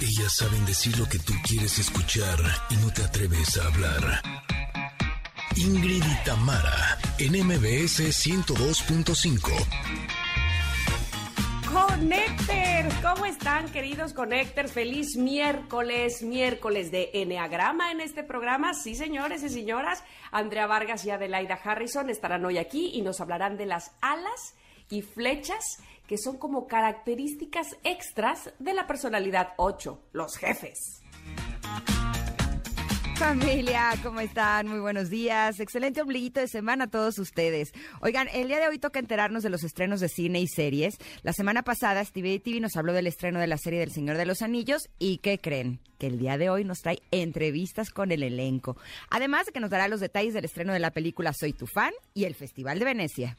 Ellas saben decir lo que tú quieres escuchar y no te atreves a hablar. Ingrid y Tamara, en MBS 102.5. Connectors, ¿cómo están queridos Connectors? Feliz miércoles, miércoles de Enneagrama en este programa. Sí, señores y señoras, Andrea Vargas y Adelaida Harrison estarán hoy aquí y nos hablarán de las alas y flechas que son como características extras de la personalidad 8, los jefes. Familia, ¿cómo están? Muy buenos días. Excelente ombliguito de semana a todos ustedes. Oigan, el día de hoy toca enterarnos de los estrenos de cine y series. La semana pasada, Stevie TV nos habló del estreno de la serie del Señor de los Anillos. ¿Y qué creen? Que el día de hoy nos trae entrevistas con el elenco. Además de que nos dará los detalles del estreno de la película Soy tu fan y el Festival de Venecia.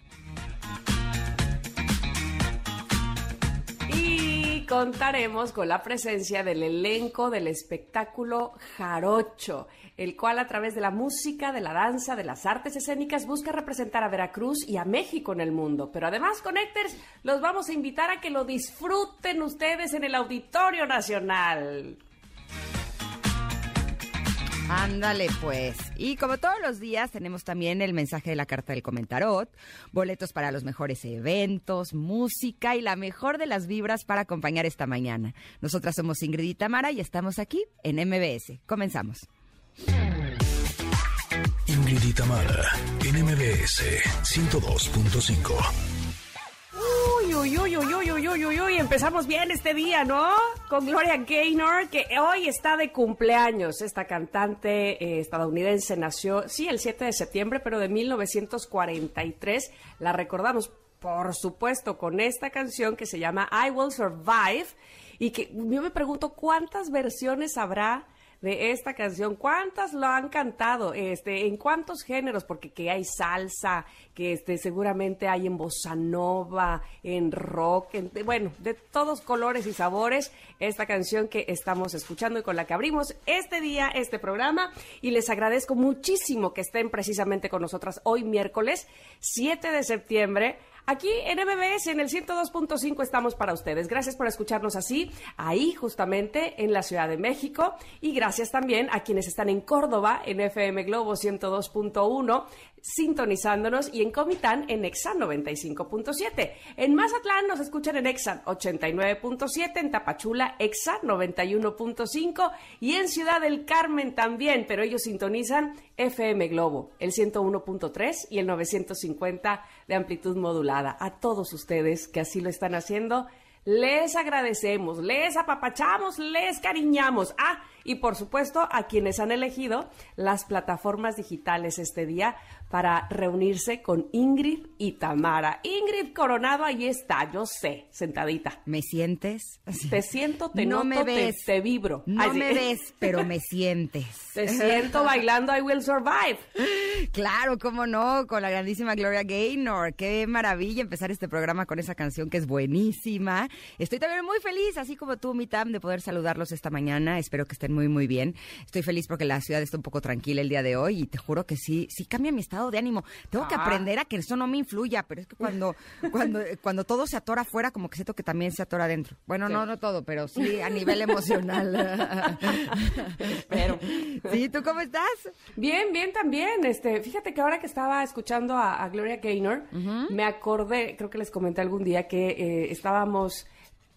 Contaremos con la presencia del elenco del espectáculo Jarocho, el cual a través de la música, de la danza, de las artes escénicas busca representar a Veracruz y a México en el mundo. Pero además, Connectors, los vamos a invitar a que lo disfruten ustedes en el Auditorio Nacional. Ándale pues. Y como todos los días tenemos también el mensaje de la carta del comentarot, boletos para los mejores eventos, música y la mejor de las vibras para acompañar esta mañana. Nosotras somos Ingrid y Tamara y estamos aquí en MBS. Comenzamos. Ingrid y Tamara, en MBS 102.5. Uy, empezamos bien este día, ¿no? Con Gloria Gaynor, que hoy está de cumpleaños. Esta cantante eh, estadounidense nació, sí, el 7 de septiembre, pero de 1943. La recordamos, por supuesto, con esta canción que se llama I Will Survive. Y que yo me pregunto cuántas versiones habrá de esta canción. ¿Cuántas lo han cantado? Este, ¿En cuántos géneros? Porque que hay salsa, que este, seguramente hay en bossa nova, en rock, en- bueno, de todos colores y sabores. Esta canción que estamos escuchando y con la que abrimos este día, este programa. Y les agradezco muchísimo que estén precisamente con nosotras hoy miércoles 7 de septiembre. Aquí en MBS, en el 102.5 estamos para ustedes. Gracias por escucharnos así, ahí justamente en la Ciudad de México. Y gracias también a quienes están en Córdoba, en FM Globo 102.1, sintonizándonos, y en Comitán, en Exa 95.7. En Mazatlán nos escuchan en Exa 89.7, en Tapachula, Exa 91.5, y en Ciudad del Carmen también, pero ellos sintonizan FM Globo, el 101.3 y el 950 de amplitud modulada. A todos ustedes que así lo están haciendo, les agradecemos, les apapachamos, les cariñamos. Ah, y por supuesto a quienes han elegido las plataformas digitales este día para reunirse con Ingrid y Tamara. Ingrid Coronado, ahí está, yo sé, sentadita. ¿Me sientes? Te siento, te no noto, me ves. te, vibro. No me ves, pero me sientes. Te siento bailando I Will Survive. Claro, cómo no, con la grandísima Gloria Gaynor. Qué maravilla empezar este programa con esa canción que es buenísima. Estoy también muy feliz, así como tú, Mitam, de poder saludarlos esta mañana. Espero que estén muy, muy bien. Estoy feliz porque la ciudad está un poco tranquila el día de hoy y te juro que sí, sí cambia mi estado de ánimo. Tengo que Ah. aprender a que eso no me influya, pero es que cuando, cuando, cuando todo se atora afuera, como que siento que también se atora adentro. Bueno, Sí. no, no todo, pero sí a nivel emocional. Pero- Sí, ¿tú cómo estás? Bien, bien también. Este, fíjate que ahora que estaba escuchando a, a Gloria Gaynor, me acordé, creo que les comenté algún día que eh, estábamos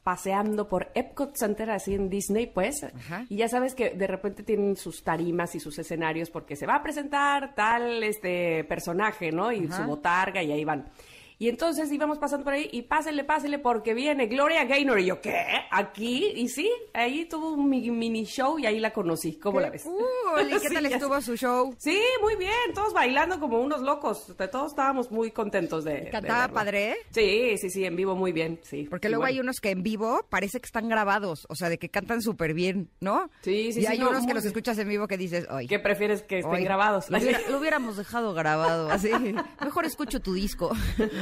paseando por Epcot Center así en Disney, pues, Ajá. y ya sabes que de repente tienen sus tarimas y sus escenarios porque se va a presentar tal este personaje, ¿no? Y Ajá. su botarga y ahí van. Y entonces íbamos pasando por ahí y pásenle, pásenle porque viene Gloria Gaynor. Y yo, ¿qué? ¿Aquí? Y sí, ahí tuvo un mi- mini show y ahí la conocí. ¿Cómo la ves? Uh, ¿y qué Sí, tal estuvo su show? Sí, muy bien, todos bailando como unos locos. Todos estábamos muy contentos de. ¿Cantaba padre? Sí, sí, sí, en vivo muy bien, sí. Porque Y luego bueno. hay unos que en vivo parece que están grabados, o sea, de que cantan súper bien, ¿no? Sí, sí, Y sí, hay no, unos que los escuchas en vivo que dices. ¿Qué prefieres que estén grabados? Lo, hubiera- lo hubiéramos dejado grabado, así. Mejor escucho tu disco.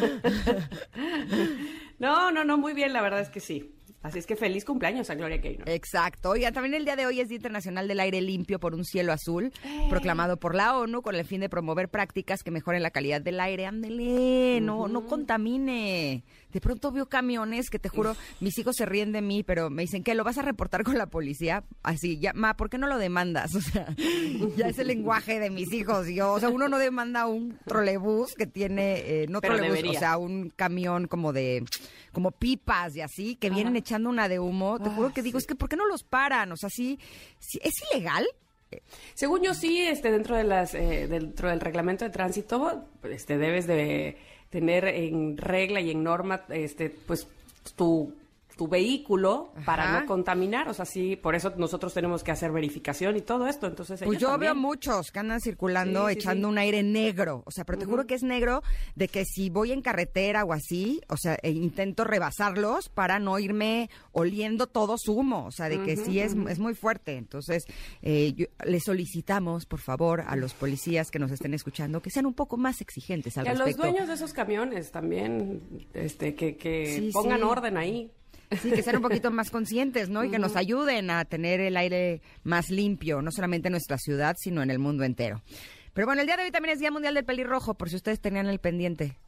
No, no, no, muy bien, la verdad es que sí. Así es que feliz cumpleaños a Gloria Gaynor. Exacto. Oigan, también el día de hoy es Día Internacional del Aire Limpio por un Cielo Azul, proclamado por la ONU con el fin de promover prácticas que mejoren la calidad del aire. Ándele, no, no contamine. De pronto veo camiones que te juro, mis hijos se ríen de mí, pero me dicen, ¿qué? ¿Lo vas a reportar con la policía? Así, ya, ma, ¿por qué no lo demandas? O sea, ya es el lenguaje de mis hijos. Yo, o sea, uno no demanda un trolebús que tiene, eh, no Pero trolebús, debería. o sea, un camión como de, como pipas y así, que vienen echando una de humo. Te juro que digo, es que ¿por qué no los paran? O sea, sí, sí ¿es ilegal? Según yo sí, este, dentro de las, eh, dentro del reglamento de tránsito, este, debes de tener en regla y en norma, este, pues tu tu vehículo para no contaminar, o sea, sí, por eso nosotros tenemos que hacer verificación y todo esto, entonces Pues yo también. veo muchos que andan circulando Sí, echando sí. un aire negro. O sea, pero te juro que es negro de que si voy en carretera o así, o sea, e intento rebasarlos para no irme oliendo todo su humo. O sea, de que sí es, es muy fuerte. Entonces, eh, yo- le solicitamos, por favor, a los policías que nos estén escuchando que sean un poco más exigentes al Y a los dueños de esos camiones también, este, que, que pongan orden ahí. Sí, que sean un poquito más conscientes, ¿no? Y que nos ayuden a tener el aire más limpio, no solamente en nuestra ciudad, sino en el mundo entero. Pero bueno, el día de hoy también es Día Mundial del Pelirrojo, por si ustedes tenían el pendiente.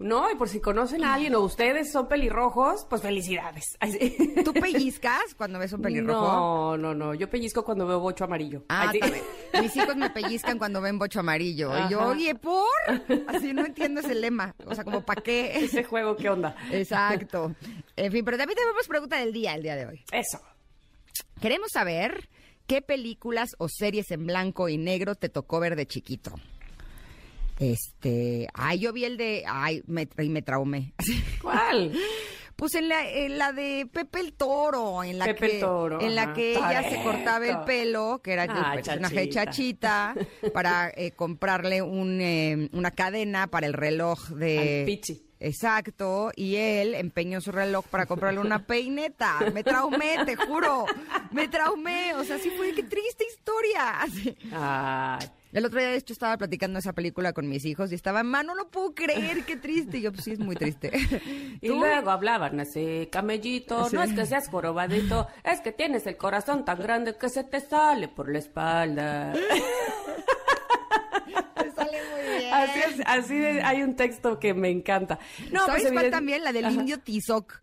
No, y por si conocen a alguien o ustedes son pelirrojos, pues felicidades. ¿Tú pellizcas cuando ves un pelirrojo? No, no, no. Yo pellizco cuando veo bocho amarillo. Ah, también. Mis hijos me pellizcan cuando ven bocho amarillo. Y yo, oye, ¿por? Así no entiendo ese lema. O sea, como, ¿para qué? Ese juego, ¿qué onda? Exacto. En fin, pero también tenemos pregunta del día, el día de hoy. Eso. Queremos saber qué películas o series en blanco y negro te tocó ver de chiquito. Este, ay, yo vi el de, ay, me, y me traumé. ¿Cuál? Pues en la, en la de Pepe el Toro, en la Pepe que, el Toro, en la ajá. que ella se cortaba el pelo, que era Ah, el personaje chachita. Para eh, comprarle un, eh, una cadena para el reloj de... Al Pichi. Exacto, y él empeñó su reloj para comprarle una peineta. Me traumé, te juro. Me traumé. O sea, sí fue, qué triste historia. Ay. El otro día, de hecho, estaba platicando esa película con mis hijos y estaba, ma, no lo puedo creer, qué triste. Y yo, pues sí, es muy triste. Y ¿Tú? luego hablaban así, camellito, Sí. no es que seas jorobadito, es que tienes el corazón tan grande que se te sale por la espalda. Te sale muy bien. Así es, así de- hay un texto que me encanta. No, ¿Sabes pues, cuál también? La del Ajá. indio Tizoc.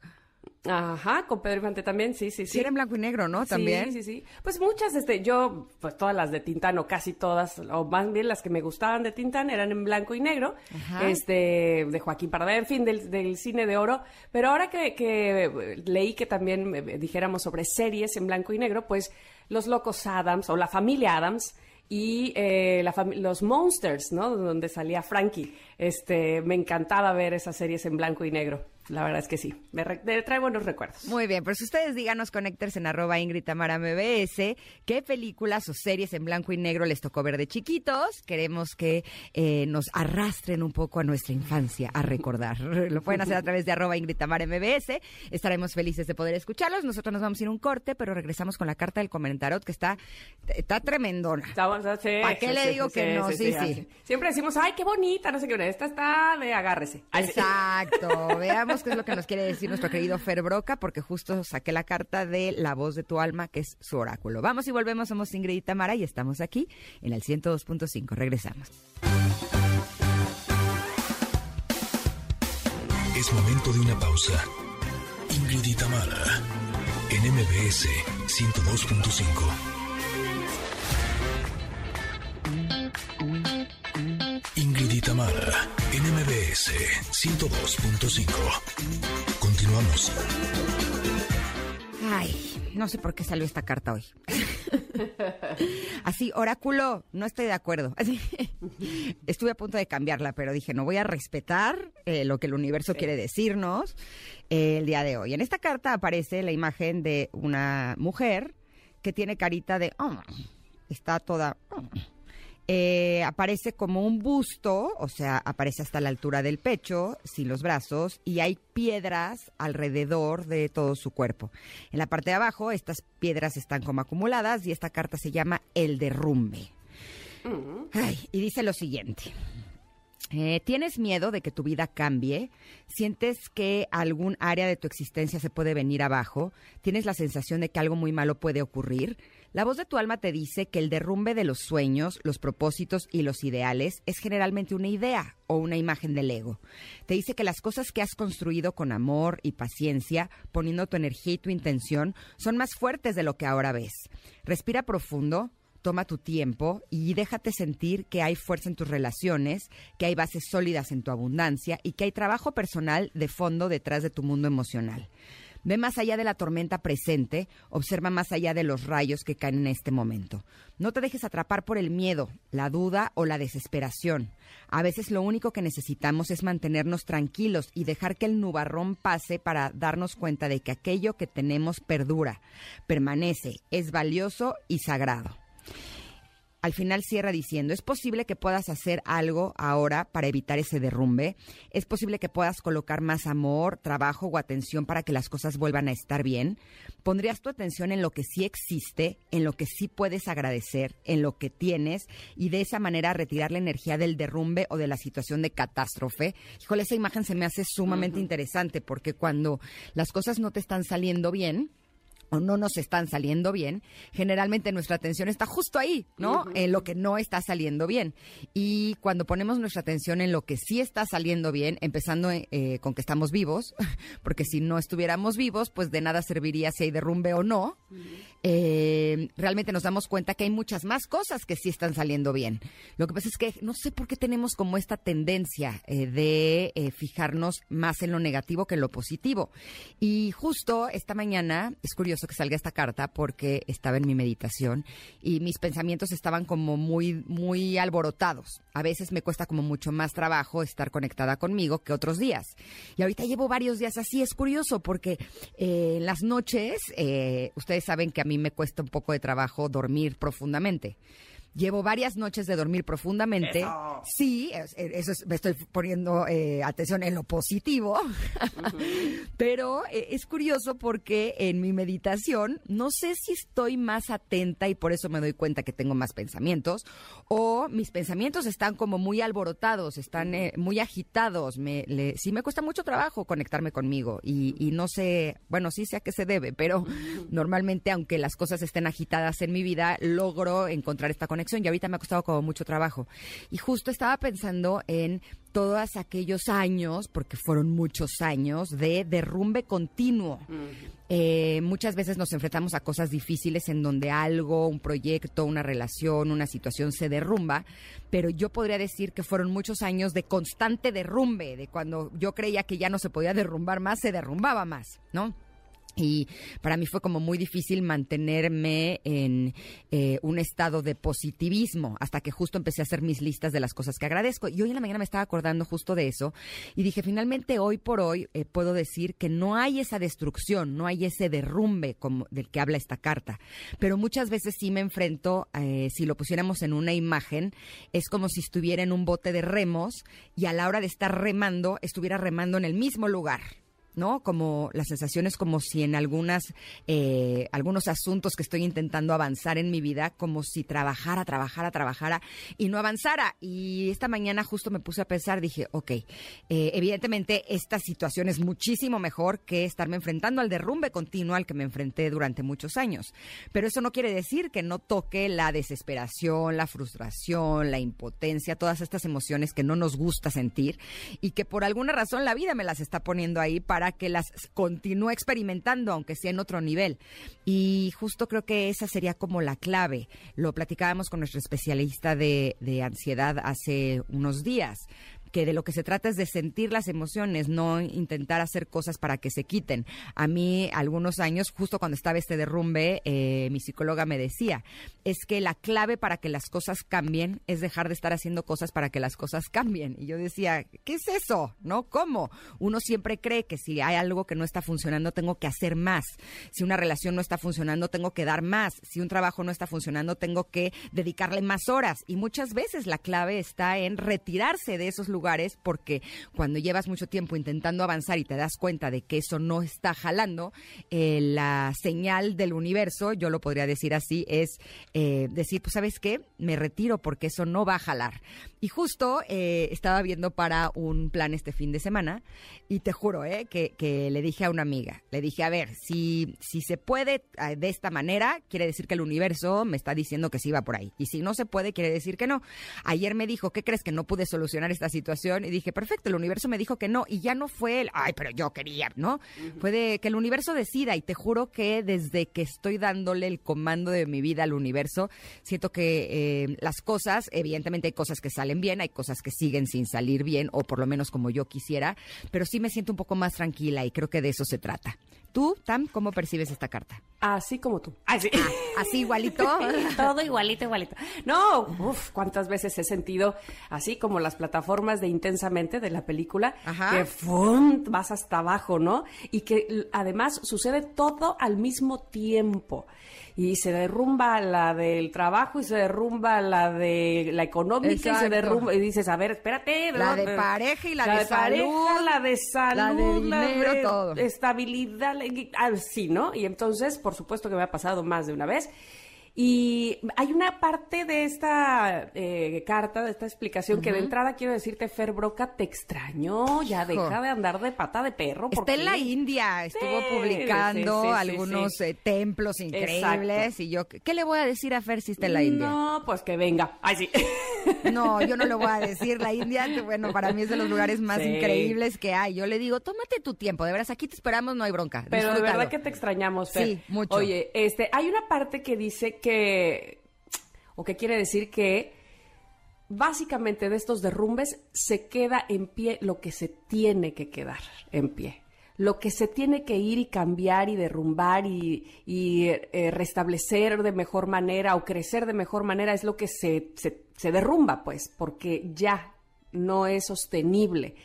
Ajá, con Pedro Infante también, sí, sí, sí. Sí, era en blanco y negro, ¿no? También. Sí, sí, sí. Pues muchas, este, yo, pues todas las de Tintán, o casi todas, o más bien las que me gustaban de Tintán eran en blanco y negro, Ajá. este, de Joaquín Pardavé, en fin, del, del cine de oro. Pero ahora que, que leí que también eh, dijéramos sobre series en blanco y negro, pues Los Locos Adams, o la familia Adams, y eh, la los Monsters, ¿no? Donde salía Frankie. Este, me encantaba ver esas series en blanco y negro. La verdad es que sí. Me, re- me trae buenos recuerdos. Muy bien, pues ustedes díganos, conéctense en arroba Ingrid Tamara MBS, qué películas o series en blanco y negro les tocó ver de chiquitos. Queremos que eh, nos arrastren un poco a nuestra infancia, a recordar. Lo pueden hacer a través de arroba Ingrid Tamara MBS. Estaremos felices de poder escucharlos. Nosotros nos vamos a ir a un corte, pero regresamos con la carta del comentarot que está, está tremendona. Estamos, sí, ¿Para qué sí, le digo sí, que no? Sí, sí. Siempre decimos, ay, qué bonita, no sé qué. Esta está de agárrese. Exacto. Veamos qué es lo que nos quiere decir nuestro querido Fer Broca, porque justo saqué la carta de La Voz de tu Alma, que es su oráculo. Vamos y volvemos, somos Ingrid y Tamara y estamos aquí en el 102.5. Regresamos. Es momento de una pausa. Ingrid y Tamara, en MBS 102.5. Ingrid y Tamara, en MBS 102.5. Continuamos. Ay, no sé por qué salió esta carta hoy. Así, oráculo, no estoy de acuerdo. Estuve a punto de cambiarla, pero dije, no voy a respetar eh, lo que el universo quiere decirnos eh, el día de hoy. En esta carta aparece la imagen de una mujer que tiene carita de... "Oh", está toda... "Oh". Eh, aparece como un busto, o sea, aparece hasta la altura del pecho, sin los brazos, y hay piedras alrededor de todo su cuerpo. En la parte de abajo, estas piedras están como acumuladas y esta carta se llama El Derrumbe. Ay, y dice lo siguiente. Eh, ¿Tienes miedo de que tu vida cambie? ¿Sientes que algún área de tu existencia se puede venir abajo? ¿Tienes la sensación de que algo muy malo puede ocurrir? La voz de tu alma te dice que el derrumbe de los sueños, los propósitos y los ideales es generalmente una idea o una imagen del ego. Te dice que las cosas que has construido con amor y paciencia, poniendo tu energía y tu intención, son más fuertes de lo que ahora ves. Respira profundo, toma tu tiempo y déjate sentir que hay fuerza en tus relaciones, que hay bases sólidas en tu abundancia y que hay trabajo personal de fondo detrás de tu mundo emocional. Ve más allá de la tormenta presente, observa más allá de los rayos que caen en este momento. No te dejes atrapar por el miedo, la duda o la desesperación. A veces lo único que necesitamos es mantenernos tranquilos y dejar que el nubarrón pase para darnos cuenta de que aquello que tenemos perdura, permanece, es valioso y sagrado al final cierra diciendo, es posible que puedas hacer algo ahora para evitar ese derrumbe, es posible que puedas colocar más amor, trabajo o atención para que las cosas vuelvan a estar bien, pondrías tu atención en lo que sí existe, en lo que sí puedes agradecer, en lo que tienes y de esa manera retirar la energía del derrumbe o de la situación de catástrofe. Híjole, esa imagen se me hace sumamente interesante porque cuando las cosas no te están saliendo bien, o no nos están saliendo bien, generalmente nuestra atención está justo ahí, ¿no? En lo que no está saliendo bien. Y cuando ponemos nuestra atención en lo que sí está saliendo bien, empezando eh, con que estamos vivos, porque si no estuviéramos vivos, pues de nada serviría si hay derrumbe o no, eh, realmente nos damos cuenta que hay muchas más cosas que sí están saliendo bien. Lo que pasa es que no sé por qué tenemos como esta tendencia eh, de fijarnos más en lo negativo que en lo positivo. Y justo esta mañana, es curioso, que salga esta carta porque estaba en mi meditación y mis pensamientos estaban como muy, muy alborotados. A veces me cuesta como mucho más trabajo estar conectada conmigo que otros días. Y ahorita llevo varios días así. Es curioso porque eh, en las noches, eh, ustedes saben que a mí me cuesta un poco de trabajo dormir profundamente. Llevo varias noches de dormir profundamente. Sí, eso me estoy poniendo eh, atención en lo positivo. Pero eh, es curioso porque en mi meditación no sé si estoy más atenta y por eso me doy cuenta que tengo más pensamientos o mis pensamientos están como muy alborotados, están eh, muy agitados. Me, sí me cuesta mucho trabajo conectarme conmigo y, y no sé, bueno, sí sé a qué se debe, pero normalmente aunque las cosas estén agitadas en mi vida, logro encontrar esta conexión y ahorita me ha costado como mucho trabajo. Y justo estaba pensando en todos aquellos años, porque fueron muchos años, de derrumbe continuo. Eh, muchas veces nos enfrentamos a cosas difíciles en donde algo, un proyecto, una relación, una situación se derrumba, pero yo podría decir que fueron muchos años de constante derrumbe, de cuando yo creía que ya no se podía derrumbar más, se derrumbaba más, ¿no? Y para mí fue como muy difícil mantenerme en eh, un estado de positivismo hasta que justo empecé a hacer mis listas de las cosas que agradezco. Y hoy en la mañana me estaba acordando justo de eso y dije, finalmente hoy por hoy eh, puedo decir que no hay esa destrucción, no hay ese derrumbe como del que habla esta carta. Pero muchas veces sí me enfrento, eh, si lo pusiéramos en una imagen, es como si estuviera en un bote de remos y a la hora de estar remando, estuviera remando en el mismo lugar. ¿No? Como la sensación es como si en algunas, eh, algunos asuntos que estoy intentando avanzar en mi vida, como si trabajara, trabajara, trabajara y no avanzara. Y esta mañana justo me puse a pensar, dije, ok, eh, evidentemente esta situación es muchísimo mejor que estarme enfrentando al derrumbe continuo al que me enfrenté durante muchos años. Pero eso no quiere decir que no toque la desesperación, la frustración, la impotencia, todas estas emociones que no nos gusta sentir y que por alguna razón la vida me las está poniendo ahí para para que las continúe experimentando, aunque sea en otro nivel. Y justo creo que esa sería como la clave. Lo platicábamos con nuestro especialista de, de ansiedad hace unos días que de lo que se trata es de sentir las emociones, no intentar hacer cosas para que se quiten. A mí, algunos años, justo cuando estaba este derrumbe, eh, mi psicóloga me decía, es que la clave para que las cosas cambien es dejar de estar haciendo cosas para que las cosas cambien. Y yo decía, ¿qué es eso? ¿No? ¿Cómo? Uno siempre cree que si hay algo que no está funcionando, tengo que hacer más. Si una relación no está funcionando, tengo que dar más. Si un trabajo no está funcionando, tengo que dedicarle más horas. Y muchas veces la clave está en retirarse de esos lugares lugares porque cuando llevas mucho tiempo intentando avanzar y te das cuenta de que eso no está jalando, eh, la señal del universo, yo lo podría decir así, es eh, decir, pues sabes qué, me retiro porque eso no va a jalar. Y justo eh, estaba viendo para un plan este fin de semana y te juro eh, que, que le dije a una amiga, le dije, a ver, si, si se puede eh, de esta manera, quiere decir que el universo me está diciendo que sí va por ahí. Y si no se puede, quiere decir que no. Ayer me dijo, ¿qué crees que no pude solucionar esta situación? Y dije, perfecto, el universo me dijo que no. Y ya no fue el, ay, pero yo quería, ¿no? Fue de que el universo decida. Y te juro que desde que estoy dándole el comando de mi vida al universo, siento que eh, las cosas, evidentemente hay cosas que salen bien, hay cosas que siguen sin salir bien, o por lo menos como yo quisiera, pero sí me siento un poco más tranquila y creo que de eso se trata. Tú, Tam, ¿cómo percibes esta carta? Así como tú. Así. Así igualito. Todo igualito, igualito. No, uff, cuántas veces he sentido así como las plataformas de Intensamente de la película, Ajá. que ¡fum! vas hasta abajo, ¿no? Y que además sucede todo al mismo tiempo. Y se derrumba la del trabajo y se derrumba la de la económica y se derrumba y dices, a ver, espérate. La de pareja y la de pareja, salud, la de salud, la de dinero, de todo. estabilidad, le- ah, ¿no? Y entonces, por supuesto que me ha pasado más de una vez. Y hay una parte de esta eh, carta, de esta explicación, que de entrada quiero decirte, Fer Broca, te extrañó, ya Hijo. deja de andar de pata de perro. Está en la India, estuvo Sí, publicando sí, sí, sí, algunos eh, templos increíbles Exacto. y yo, ¿qué le voy a decir a Fer si está en la India? No, pues que venga. Ay, sí. No, yo no le voy a decir. La India, bueno, para mí es de los lugares más increíbles que hay. Yo le digo, tómate tu tiempo. De veras, aquí te esperamos, no hay bronca. Pero de verdad que te extrañamos, Fer. Sí, mucho. Oye, este, hay una parte que dice que, o que quiere decir que básicamente de estos derrumbes se queda en pie lo que se tiene que quedar en pie. Lo que se tiene que ir y cambiar y derrumbar y, eh, restablecer de mejor manera o crecer de mejor manera es lo que se, se derrumba, pues, porque ya no es sostenible.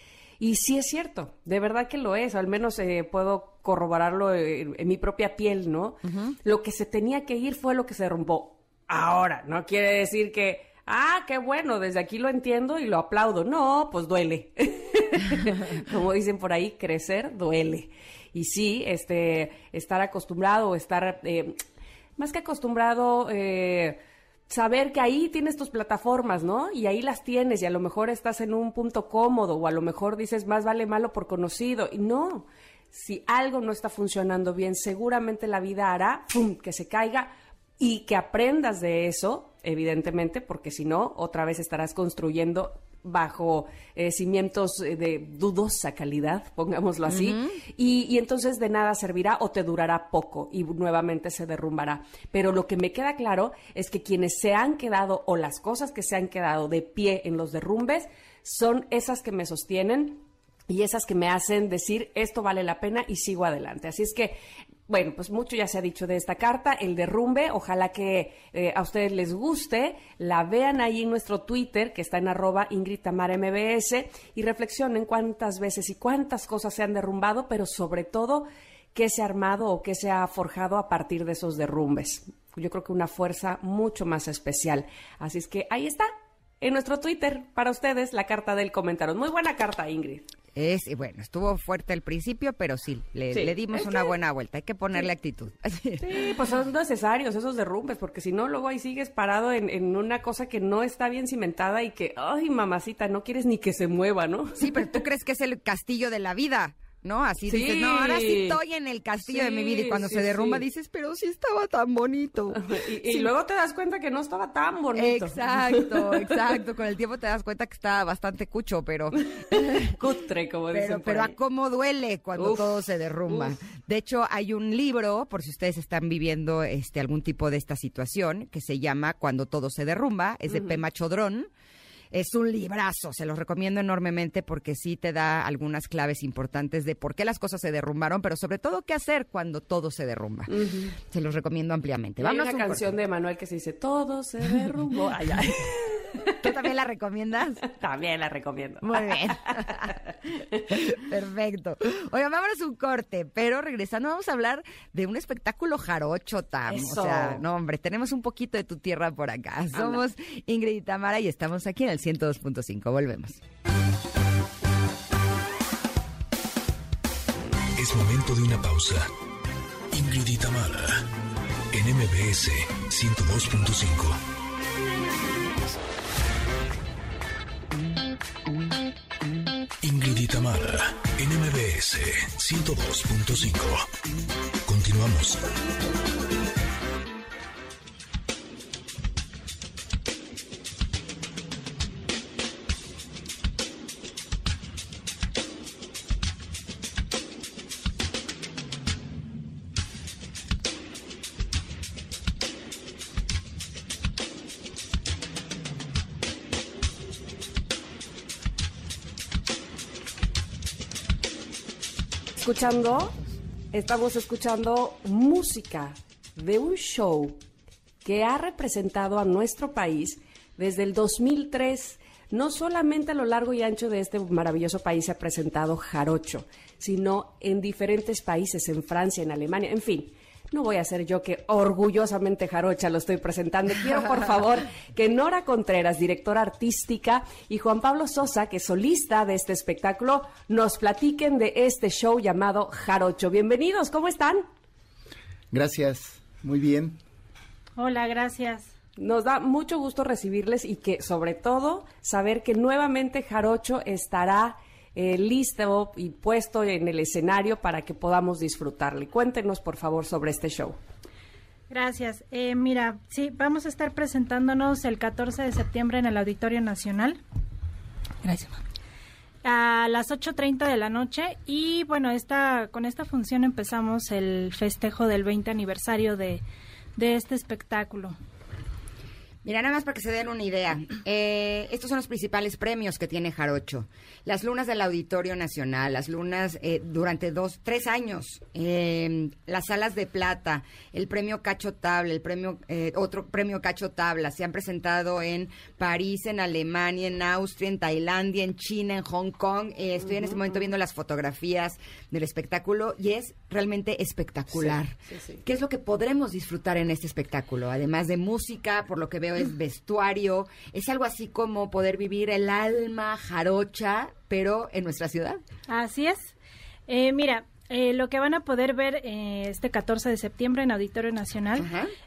Y sí es cierto, de verdad que lo es, al menos eh, puedo corroborarlo en, en mi propia piel, ¿no? Lo que se tenía que ir fue lo que se derrumbó. Ahora, no quiere decir que, ah, qué bueno, desde aquí lo entiendo y lo aplaudo. No, pues duele. Como dicen por ahí, crecer duele. Y sí, este, estar acostumbrado estar, eh, más que acostumbrado, eh, saber que ahí tienes tus plataformas, ¿no? Y ahí las tienes y a lo mejor estás en un punto cómodo o a lo mejor dices más vale malo por conocido. Y no, si algo no está funcionando bien, seguramente la vida hará que se caiga y que aprendas de eso, evidentemente, porque si no, otra vez estarás construyendo bajo eh, cimientos eh, de dudosa calidad, pongámoslo así, y, y entonces de nada servirá o te durará poco y nuevamente se derrumbará. Pero lo que me queda claro es que quienes se han quedado o las cosas que se han quedado de pie en los derrumbes son esas que me sostienen y esas que me hacen decir esto vale la pena y sigo adelante. Así es que, bueno, pues mucho ya se ha dicho de esta carta, el derrumbe, ojalá que eh, a ustedes les guste, la vean ahí en nuestro Twitter, que está en arroba Ingrid Tamara MBS, y reflexionen cuántas veces y cuántas cosas se han derrumbado, pero sobre todo qué se ha armado o qué se ha forjado a partir de esos derrumbes. Yo creo que una fuerza mucho más especial. Así es que ahí está, en nuestro Twitter, para ustedes, la carta del comentario. Muy buena carta, Ingrid. Es, y bueno, estuvo fuerte al principio, pero sí, le, Sí, le dimos una que- buena vuelta. Hay que ponerle actitud. Sí, pues son necesarios esos derrumbes, porque si no, luego ahí sigues parado en, en una cosa que no está bien cimentada y que, ay, mamacita, no quieres ni que se mueva, ¿no? Sí, pero tú crees que es el castillo de la vida, ¿no? Así Sí. dices, no, ahora sí estoy en el castillo de mi vida. Y cuando sí, se derrumba dices, pero sí estaba tan bonito. Y, y luego te das cuenta que no estaba tan bonito. Exacto, exacto. Con el tiempo te das cuenta que está bastante cucho, pero Cutre, como dicen pero, a cómo duele cuando Uf, todo se derrumba. uf. De hecho, hay un libro, por si ustedes están viviendo este algún tipo de esta situación, que se llama Cuando todo se derrumba, es de Pema Chodrón. Es un librazo, se los recomiendo enormemente porque sí te da algunas claves importantes de por qué las cosas se derrumbaron, pero sobre todo qué hacer cuando todo se derrumba. Se los recomiendo ampliamente. Hay Vámonos una a un canción de Manuel que se dice, todo se derrumbó. Ay, ay. ¿Tú también la recomiendas? También la recomiendo. Muy bien. Perfecto. Oigan, vámonos un corte, pero regresando vamos a hablar de un espectáculo jarocho, Tam. Eso. O sea, no, hombre, tenemos un poquito de tu tierra por acá. Somos Ingrid y Tamara y estamos aquí en el 102.5. Volvemos. Es momento de una pausa. Ingrid en MBS 102.5. Ingrid en MBS 102.5. Continuamos. Escuchando, estamos escuchando música de un show que ha representado a nuestro país desde el 2003. No solamente a lo largo y ancho de este maravilloso país se ha presentado Jarocho, sino en diferentes países, en Francia, en Alemania, en fin no voy a ser yo que orgullosamente jarocha lo estoy presentando. Quiero, por favor, que Nora Contreras, directora artística, y Juan Pablo Sosa, que es solista de este espectáculo, nos platiquen de este show llamado Jarocho. Bienvenidos, ¿cómo están? Gracias, muy bien. Hola, gracias. Nos da mucho gusto recibirles y que sobre todo saber que nuevamente Jarocho estará eh, listo y puesto en el escenario para que podamos disfrutarle. Cuéntenos, por favor, sobre este show. Gracias. Eh, mira, sí, vamos a estar presentándonos el 14 de septiembre en el Auditorio Nacional. Gracias. A las 8.30 de la noche y bueno, esta, con esta función empezamos el festejo del 20 aniversario de, de este espectáculo. Mira, nada más para que se den una idea. Eh, estos son los principales premios que tiene Jarocho. Las lunas del Auditorio Nacional, las lunas eh, durante dos, tres años, eh, las salas de plata, el premio Cacho Tabla, el premio, otro premio Cacho Tabla. Se han presentado en París, en Alemania, en Austria, en Tailandia, en China, en Hong Kong. estoy en este momento viendo las fotografías del espectáculo y es realmente espectacular. ¿Qué es lo que podremos disfrutar en este espectáculo? Además de música, por lo que veo es vestuario, es algo así como poder vivir el alma jarocha, pero en nuestra ciudad. Así es. Eh, mira, eh, lo que van a poder ver eh, este 14 de septiembre en Auditorio Nacional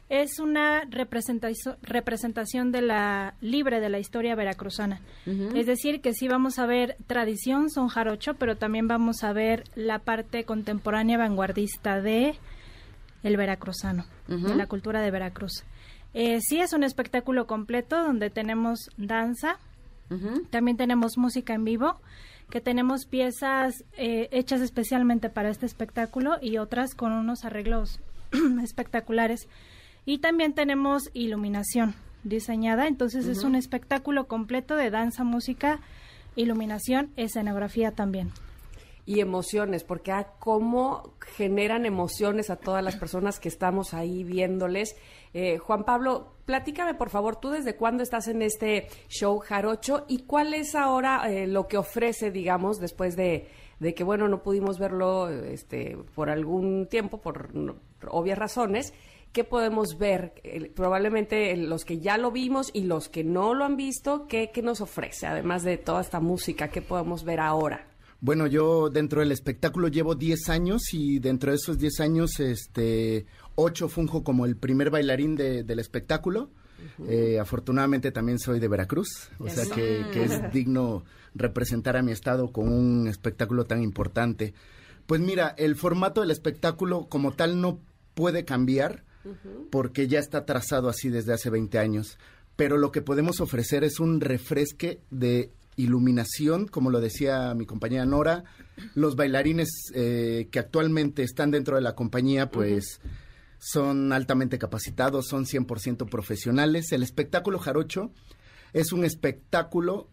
es una representación de la libre de la historia veracruzana. Es decir, que sí vamos a ver tradición son jarocho, pero también vamos a ver la parte contemporánea vanguardista de el veracruzano, de la cultura de Veracruz. Eh, sí, es un espectáculo completo donde tenemos danza, también tenemos música en vivo, que tenemos piezas eh, hechas especialmente para este espectáculo y otras con unos arreglos espectaculares. Y también tenemos iluminación diseñada, entonces es un espectáculo completo de danza, música, iluminación, escenografía también y emociones, porque a cómo generan emociones a todas las personas que estamos ahí viéndoles. Eh, Juan Pablo, platícame por favor, tú desde cuándo estás en este show Jarocho y cuál es ahora eh, lo que ofrece, digamos, después de, de, que, bueno, no pudimos verlo este, por algún tiempo, por obvias razones. ¿Qué podemos ver? Probablemente los que ya lo vimos y los que no lo han visto, ¿qué, ¿qué nos ofrece? Además de toda esta música, ¿qué podemos ver ahora? Bueno, yo dentro del espectáculo llevo 10 años y dentro de esos 10 años, este, 8 funjo como el primer bailarín del espectáculo. Eh, afortunadamente también soy de Veracruz, o sea que, es digno representar a mi estado con un espectáculo tan importante. Pues mira, el formato del espectáculo como tal no puede cambiar porque ya está trazado así desde hace 20 años, pero lo que podemos ofrecer es un refresque de iluminación, como lo decía mi compañera Nora, los bailarines eh, que actualmente están dentro de la compañía, pues son altamente capacitados, son 100% profesionales. El espectáculo Jarocho es un espectáculo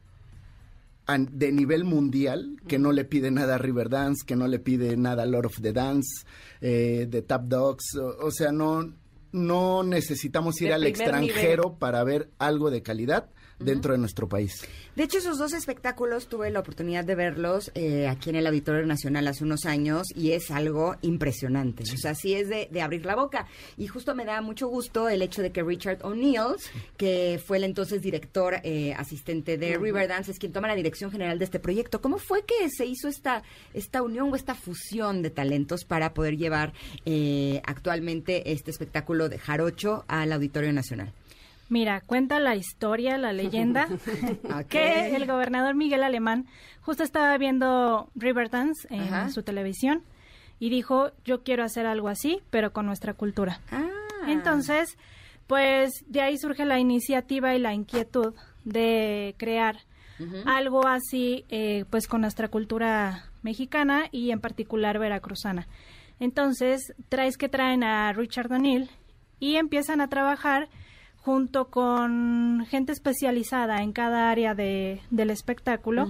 de nivel mundial que no le pide nada a Riverdance, que no le pide nada a Lord of the Dance, eh, de Tap Dogs, o, sea, no, no necesitamos ir al extranjero para ver algo de calidad dentro de nuestro país. De hecho, esos dos espectáculos tuve la oportunidad de verlos eh, aquí en el Auditorio Nacional hace unos años y es algo impresionante. O sea, sí es de, abrir la boca. Y justo me da mucho gusto el hecho de que Richard O'Neill, que fue el entonces director eh, asistente de Riverdance, es quien toma la dirección general de este proyecto. ¿Cómo fue que se hizo esta, esta unión o esta fusión de talentos para poder llevar eh, actualmente este espectáculo de Jarocho al Auditorio Nacional? Mira, cuenta la historia, la leyenda, que el gobernador Miguel Alemán justo estaba viendo Riverdance en su televisión y dijo, yo quiero hacer algo así, pero con nuestra cultura. Ah. Entonces, pues de ahí surge la iniciativa y la inquietud de crear algo así, eh, pues con nuestra cultura mexicana y en particular veracruzana. Entonces, traes que traen a Richard O'Neill y empiezan a trabajar junto con gente especializada en cada área de, del espectáculo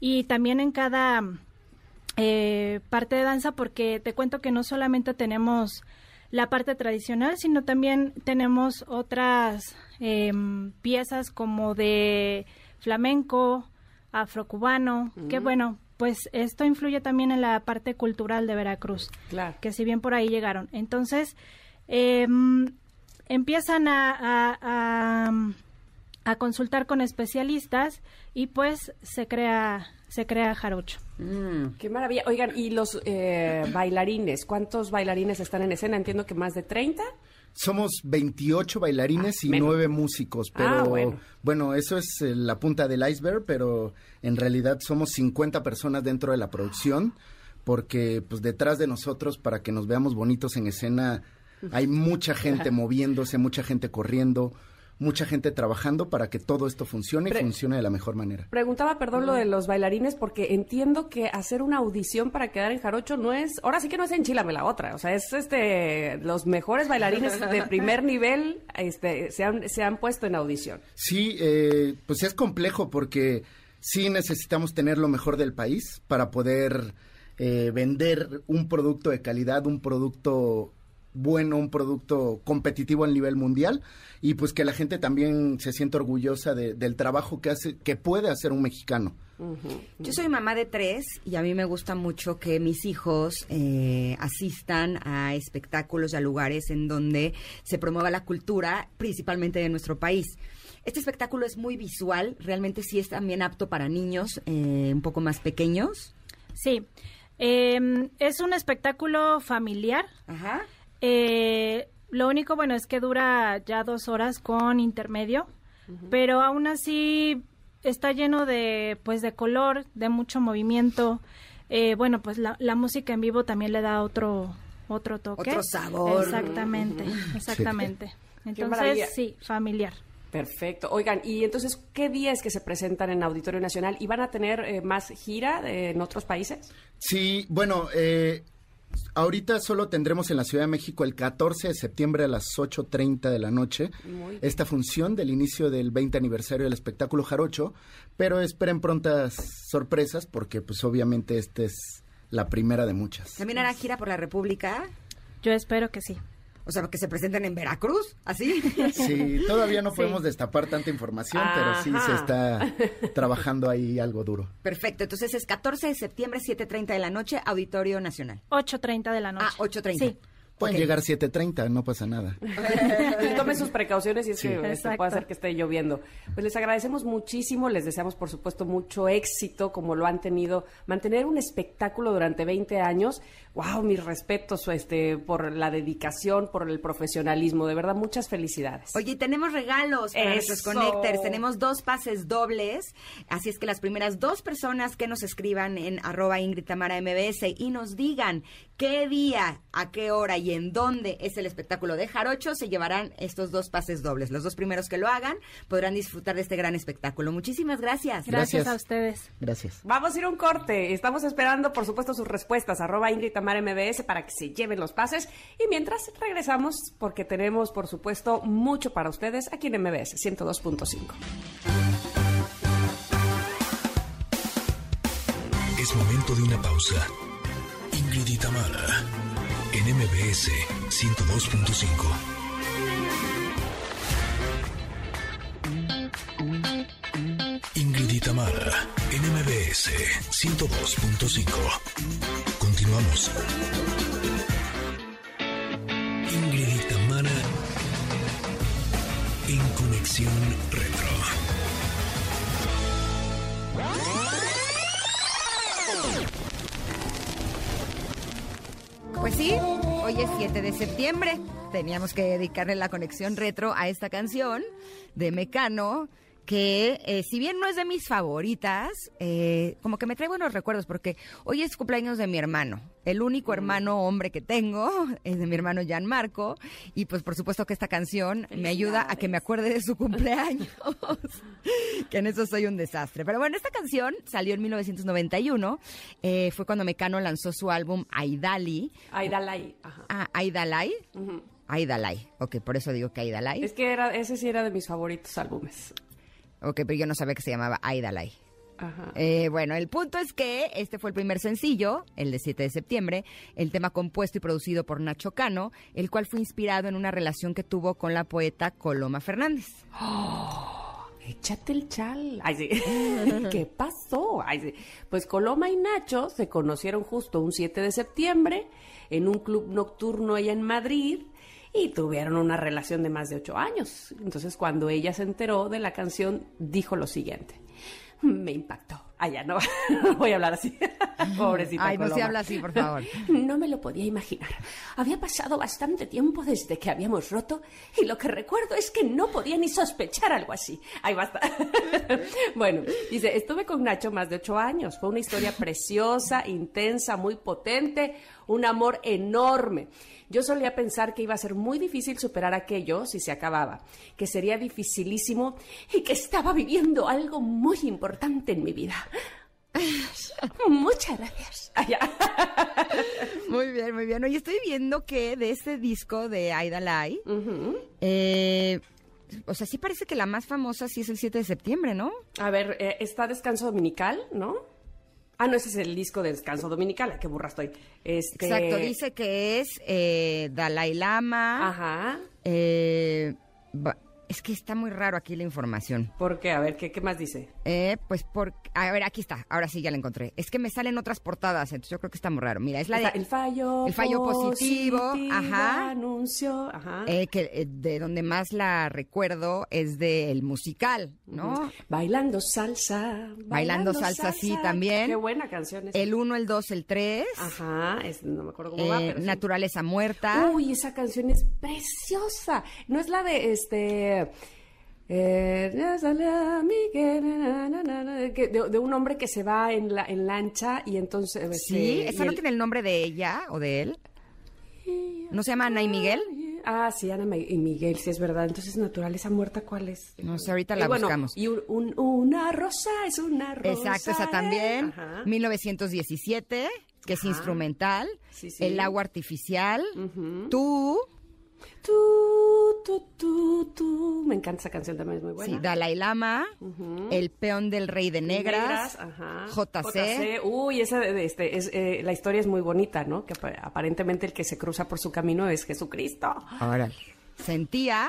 y también en cada eh, parte de danza, porque te cuento que no solamente tenemos la parte tradicional, sino también tenemos otras em, piezas como de flamenco, afrocubano, que bueno, pues esto influye también en la parte cultural de Veracruz, claro. que si bien por ahí llegaron. Entonces, eh, empiezan a, a, consultar con especialistas y pues se crea se crea Jarocho. Mm. Qué maravilla. Oigan, ¿y los eh, bailarines? ¿Cuántos bailarines están en escena? Entiendo que más de 30. Somos 28 bailarines ah, y 9 músicos, ah, pero bueno. eso es eh, la punta del iceberg, pero en realidad somos 50 personas dentro de la producción, porque pues detrás de nosotros, para que nos veamos bonitos en escena, hay mucha gente moviéndose, mucha gente corriendo, mucha gente trabajando para que todo esto funcione y funcione de la mejor manera. Preguntaba, perdón, lo de los bailarines, porque entiendo que hacer una audición para quedar en Jarocho no es, ahora sí que no es enchilame la otra, o sea, es este, los mejores bailarines de primer nivel este, se, han, se han puesto en audición. Sí, eh, pues es complejo porque sí necesitamos tener lo mejor del país para poder eh, vender un producto de calidad, un producto bueno, un producto competitivo a nivel mundial y pues que la gente también se sienta orgullosa del trabajo que hace, que puede hacer un mexicano. Yo soy mamá de tres y a mí me gusta mucho que mis hijos eh, asistan a espectáculos, a lugares en donde se promueva la cultura, principalmente de nuestro país. Este espectáculo es muy visual, realmente sí es también apto para niños eh, un poco más pequeños. Sí, em, es un espectáculo familiar. Ajá. Eh, lo único bueno es que dura ya dos horas con intermedio, pero aún así está lleno de pues de color, de mucho movimiento. Eh, bueno, pues la, música en vivo también le da otro otro toque. Otro sabor. Exactamente, exactamente. Entonces, sí, familiar. Perfecto. Oigan, y entonces, ¿qué días que se presentan en Auditorio Nacional? ¿Y van a tener eh, más gira en otros países? Sí, bueno, eh, Ahorita solo tendremos en la Ciudad de México el 14 de septiembre a las 8.30 de la noche esta función del inicio del 20 aniversario del espectáculo Jarocho, pero esperen prontas sorpresas porque pues obviamente esta es la primera de muchas. ¿También hará gira por la República? Yo espero que sí. O sea, que se presenten en Veracruz, ¿así? Sí, todavía no podemos destapar tanta información, pero sí se está trabajando ahí algo duro. Perfecto, entonces es 14 de septiembre, 7.30 de la noche, Auditorio Nacional. 8.30 de la noche. Ah, 8.30. Sí. Pueden llegar 7.30, no pasa nada. Tomen sus precauciones y es que este, puede hacer que esté lloviendo. Pues les agradecemos muchísimo, les deseamos por supuesto mucho éxito como lo han tenido. Mantener un espectáculo durante 20 años, wow, mis respetos este, por la dedicación, por el profesionalismo. De verdad, muchas felicidades. Oye, tenemos regalos para nuestros connectors. Tenemos dos pases dobles. Así es que las primeras dos personas que nos escriban en arroba Ingrid Tamara MBS y nos digan qué día, a qué hora y en dónde es el espectáculo de Jarocho, se llevarán estos dos pases dobles. Los dos primeros que lo hagan podrán disfrutar de este gran espectáculo. Muchísimas gracias. Gracias, a ustedes. Gracias. Vamos a ir a un corte. Estamos esperando, por supuesto, sus respuestas. Arroba Ingrid Tamara MBS para que se lleven los pases. Y mientras regresamos, porque tenemos, por supuesto, mucho para ustedes aquí en MBS 102.5. Es momento de una pausa. Ingrid y Tamara en MBS 102.5. Itamar, NMBS 102.5. Continuamos. Ingrid y Tamara en Conexión Retro. Pues sí, hoy es 7 de septiembre. Teníamos que dedicarle la conexión retro a esta canción de Mecano que eh, si bien no es de mis favoritas, eh, como que me trae buenos recuerdos porque hoy es cumpleaños de mi hermano. El único Mm. hermano hombre que tengo es de mi hermano Gianmarco y pues por supuesto que esta canción me ayuda a que me acuerde de su cumpleaños, que en eso soy un desastre. Pero bueno, esta canción salió en 1991, eh, fue cuando Mecano lanzó su álbum Aidali. Aidalay. Ajá. Ah, Aidalay. Aidalay. Ok, por eso digo que Aidalay. Es que era, ese sí era de mis favoritos álbumes. Ok, pero yo no sabía que se llamaba Aidalay. Ajá. Eh, bueno, el punto es que este fue el primer sencillo, el de 7 de septiembre, el tema compuesto y producido por Nacho Cano, el cual fue inspirado en una relación que tuvo con la poeta Coloma Fernández. Échate el chal. Ay, sí. ¿Qué pasó? Ay, sí. Pues Coloma y Nacho se conocieron justo un 7 de septiembre en un club nocturno allá en Madrid y tuvieron una relación de más de ocho años. Entonces, cuando ella se enteró de la canción, dijo lo siguiente. Me impactó. Ah, ya, no, no voy a hablar así. Pobrecita Ay, no se habla así, por favor. No me lo podía imaginar. Había pasado bastante tiempo desde que habíamos roto y lo que recuerdo es que no podía ni sospechar algo así. Ahí basta. bueno, dice, estuve con Nacho más de ocho años. Fue una historia preciosa, intensa, muy potente, un amor enorme. Yo solía pensar que iba a ser muy difícil superar aquello si se acababa, que sería dificilísimo y que estaba viviendo algo muy importante en mi vida. Muchas gracias. Muy bien, muy bien. Oye, estoy viendo que de este disco de Aidalay, eh, o sea, sí parece que la más famosa sí es el 7 de septiembre, ¿no? A ver, eh, está Descanso Dominical, ¿no? Ah, no, ese es el disco de Descanso Dominical. Qué burra estoy. Este... Exacto, dice que es eh, Dalai Lama. Ajá. eh, es que está muy raro aquí la información. ¿Por qué? A ver, ¿qué, qué más dice? Eh, pues por... A ver, aquí está. Ahora sí ya la encontré. Es que me salen otras portadas, entonces yo creo que está muy raro. Mira, es la de... El fallo el fallo positivo, ajá. anuncio, ajá. eh, que eh, de donde más la recuerdo es del musical, ¿no? Bailando salsa. Bailando salsa, sí, también. Qué buena canción es. El 1, el 2, el 3. Ajá, es- no me acuerdo cómo va, eh, pero sí. Naturaleza muerta. Uy, esa canción es preciosa. No es la de este. Eh, de, de un hombre que se va en la en lancha y entonces. sí, este, ¿esa y no tiene el nombre de ella o de él? ¿No se llama Ana y Miguel? Ah, sí, Ana y Miguel, sí es verdad. Entonces, naturaleza muerta, ¿cuál es? No sé, ahorita la Y bueno, buscamos. Y un- un- una rosa es una rosa. Exacto, esa también. Ajá. 1917, que es instrumental. Sí, sí. El agua artificial. Tú. Tú, tú, tú, tú. Me encanta esa canción también, es muy buena. Sí, Dalai Lama. El peón del rey de negras. ajá. JC. Uy, esa este, es, eh, la historia es muy bonita, ¿no? Que apa- aparentemente el que se cruza por su camino es Jesucristo. Órale. Sentía.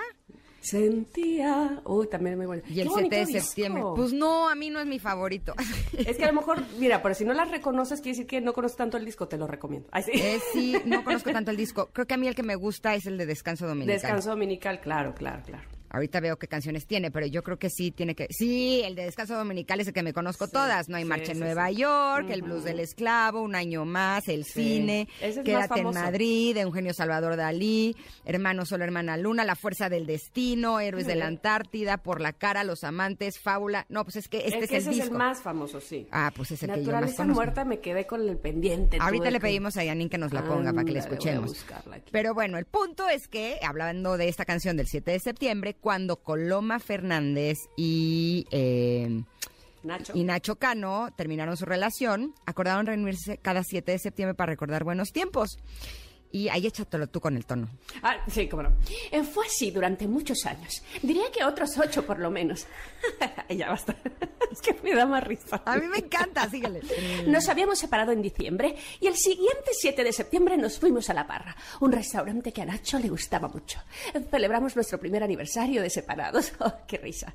Sentía. Uy, también es muy buena. Y el 7 de disco. septiembre. Pues no, a mí no es mi favorito. Es que a lo mejor, mira, pero si no las reconoces, quiere decir que no conoces tanto el disco, te lo recomiendo. Ay, sí. Eh, sí, no conozco tanto el disco. Creo que a mí el que me gusta es el de Descanso Dominical. Descanso dominical, claro, claro, claro. Ahorita veo qué canciones tiene, pero yo creo que sí tiene que... Sí, el de Descanso Dominical es el que me conozco todas. No hay sí, Marcha en Nueva. York, El Blues del Esclavo, Un Año Más, El Cine, es Quédate en. Madrid, Eugenio Salvador Dalí, Hermano Solo, Hermana Luna, La Fuerza del Destino, Héroes de la Antártida, Por la Cara, Los Amantes, Fábula... No, pues es que este es es, que el ese disco. es el más famoso, sí. Ah, pues es el que yo más conozco. muerta me quedé con el pendiente. Ahorita le que- pedimos a Yanin que nos la ponga para que la escuchemos. buscarla aquí. Pero bueno, el punto es que, hablando de esta canción del 7 de septiembre, cuando Coloma Fernández y, eh, Nacho. y Nacho Cano terminaron su relación, acordaron reunirse cada 7 de septiembre para recordar buenos tiempos. Y ahí échatelo tú con el tono. Ah, sí, cómo no. Eh, fue así durante muchos años. Diría que otros ocho por lo menos. ya basta. es que me da más risa. A mí me encanta, síguele. Nos habíamos separado en diciembre y el siguiente 7 de septiembre nos fuimos a La Parra, un restaurante que a Nacho le gustaba mucho. Celebramos nuestro primer aniversario de separados. Oh, ¡Qué risa!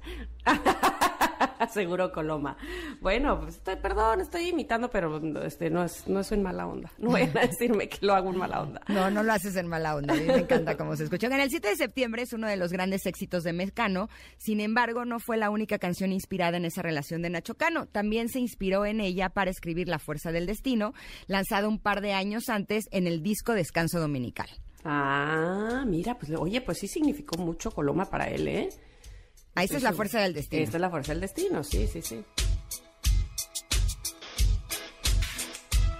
aseguró Coloma. Bueno, pues estoy, perdón, estoy imitando, pero este no es, no es en mala onda. No vayan a decirme que lo hago en mala onda. No, no lo haces en mala onda. A mí me encanta cómo se escucha. En el 7 de septiembre es uno de los grandes éxitos de Mecano. Sin embargo, no fue la única canción inspirada en esa relación de Nacho Cano. También se inspiró en ella para escribir La Fuerza del Destino, lanzado un par de años antes en el disco Descanso Dominical. Ah, mira, pues oye, pues sí significó mucho Coloma para él, ¿eh? Ah, esta es la fuerza del destino. Esta es la fuerza del destino, sí, sí, sí.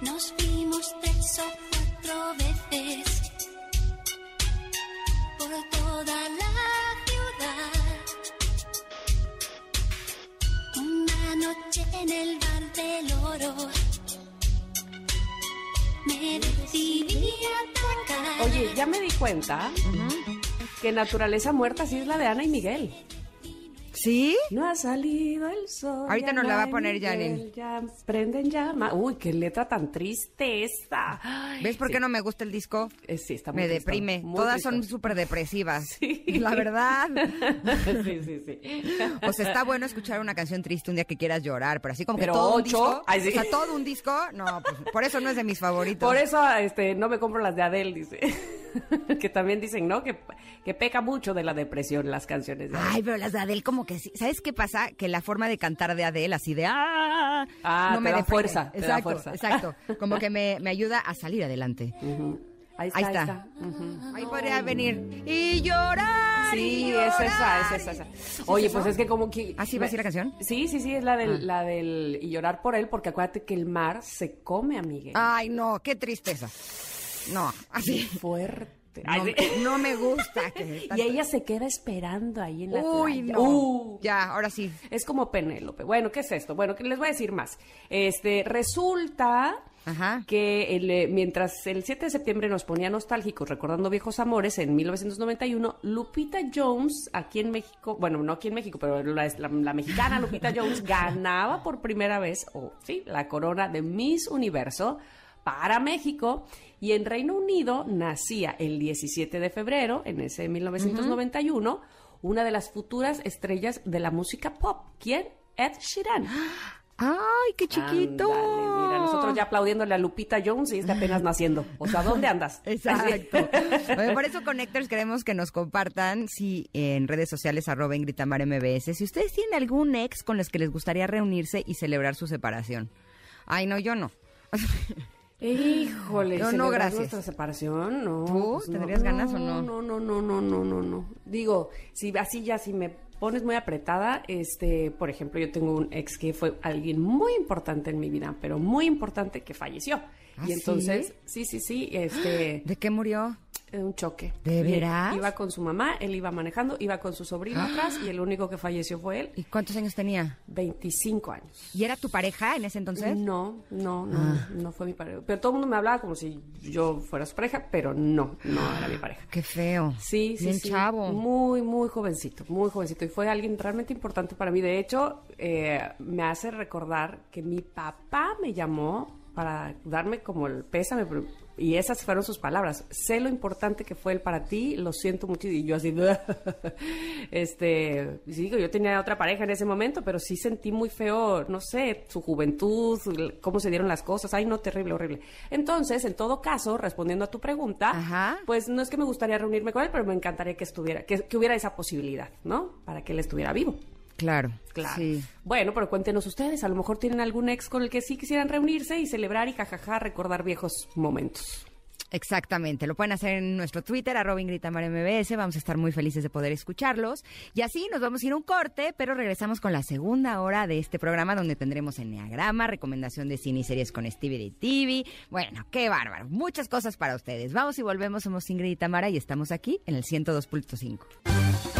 Nos vimos tres o cuatro veces por toda la ciudad. Una noche en el bar del oro. Me decidí a tocar. Oye, ya me di cuenta que Naturaleza Muerta sí es la de Ana y Miguel. ¿Sí? No ha salido el sol. Ahorita nos la va a poner Janine. Ya prenden llama. Uy, qué letra tan triste esta. Ay, ¿Ves por sí. qué no me gusta el disco? Eh, sí, está muy Me deprime. muy Todas son súper depresivas. Sí. La verdad. sí, sí, sí. O sea, está bueno escuchar una canción triste un día que quieras llorar, pero así como Pero que todo un ocho, disco. ay, sí. O sea, todo un disco. No, pues, por eso no es de mis favoritos. Por eso este, no me compro las de Adele, dice. que también dicen, ¿no? Que, que peca mucho de la depresión las canciones de Adele. Ay, pero las de Adele como que sí. ¿Sabes qué pasa? Que la forma de cantar de Adele, así de ¡ah! Ah, no te me da deprime. fuerza, te da Exacto, fuerza. exacto. Como que me, me ayuda a salir adelante. Ahí está. Ahí está. Ahí podría venir y llorar. Sí, y es esa, llorar. es esa, es esa. Oye, es pues eso? es que como que... ¿Ah, sí va a decir la canción? Sí, sí, sí, es la del, la del... Y llorar por él, porque acuérdate que el mar se come a Miguel. Ay, no, qué tristeza. No, así. Fuerte. No, me gusta. Que Y ella se queda esperando ahí en la Uy, playa. no. Uh. Ya, ahora sí. Es como Penélope. Bueno, ¿qué es esto? Bueno, que les voy a decir más. Este, resulta Ajá. que el, eh, mientras el 7 de septiembre nos ponía nostálgicos recordando viejos amores, en 1991, Lupita Jones, aquí en México, bueno, no aquí en México, pero la, la- la mexicana Lupita Jones ganaba por primera vez, o sí, la corona de Miss Universo para México. Y en Reino Unido nacía el 17 de febrero, en ese 1991, una de las futuras estrellas de la música pop. ¿Quién? Ed Sheeran. Ay, qué chiquito. Ándale, mira, nosotros ya aplaudiéndole a Lupita Jones y está apenas naciendo. O sea, ¿dónde andas? Exacto. Por eso, Connectors, queremos que nos compartan, si en redes sociales, arroba en Gritamar MBS, si ustedes tienen algún ex con los que les gustaría reunirse y celebrar su separación. Ay, no, yo no. Híjole, No, no, ¿celebrar gracias. nuestra separación? No. ¿Tú? pues no. ¿Tendrías ganas o no? No, no, no, no, no, no, no. Digo, si así ya, si me pones muy apretada, este, por ejemplo, yo tengo un ex que fue alguien muy importante en mi vida, pero muy importante que falleció. ¿Ah, y entonces, sí, sí, sí, este, ¿De qué murió? Un choque. ¿De veras? Iba con su mamá, él iba manejando, iba con su sobrino atrás y el único que falleció fue él. ¿Y cuántos años tenía? 25 años. ¿Y era tu pareja en ese entonces? No, no, no, Ah. no fue mi pareja. Pero todo el mundo me hablaba como si yo fuera su pareja, pero no, no era mi pareja. Qué feo. Sí, sí, Bien sí. chavo. Muy, muy jovencito, muy jovencito. Y fue alguien realmente importante para mí. De hecho, eh, me hace recordar que mi papá me llamó para darme como el pésame. Y esas fueron sus palabras. Sé lo importante que fue él para ti, lo siento mucho. Y yo así, este, sí, digo, yo tenía otra pareja en ese momento, pero sí sentí muy feo, no sé, su juventud, cómo se dieron las cosas. Ay, no, terrible, horrible. Entonces, en todo caso, respondiendo a tu pregunta, Ajá. pues no es que me gustaría reunirme con él, pero me encantaría que estuviera, que, que hubiera esa posibilidad, ¿no? Para que él estuviera vivo. Claro. Claro. Sí. Bueno, pero cuéntenos ustedes, a lo mejor tienen algún ex con el que sí quisieran reunirse y celebrar y jajaja, recordar viejos momentos. Exactamente, lo pueden hacer en nuestro Twitter, arroba Ingrid MBS, vamos a estar muy felices de poder escucharlos. Y así nos vamos a ir a un corte, pero regresamos con la segunda hora de este programa donde tendremos Enneagrama, recomendación de cine y series con Stevie de TV. Bueno, qué bárbaro, muchas cosas para ustedes. Vamos y volvemos, somos Ingrid y Tamara y estamos aquí en el 102.5.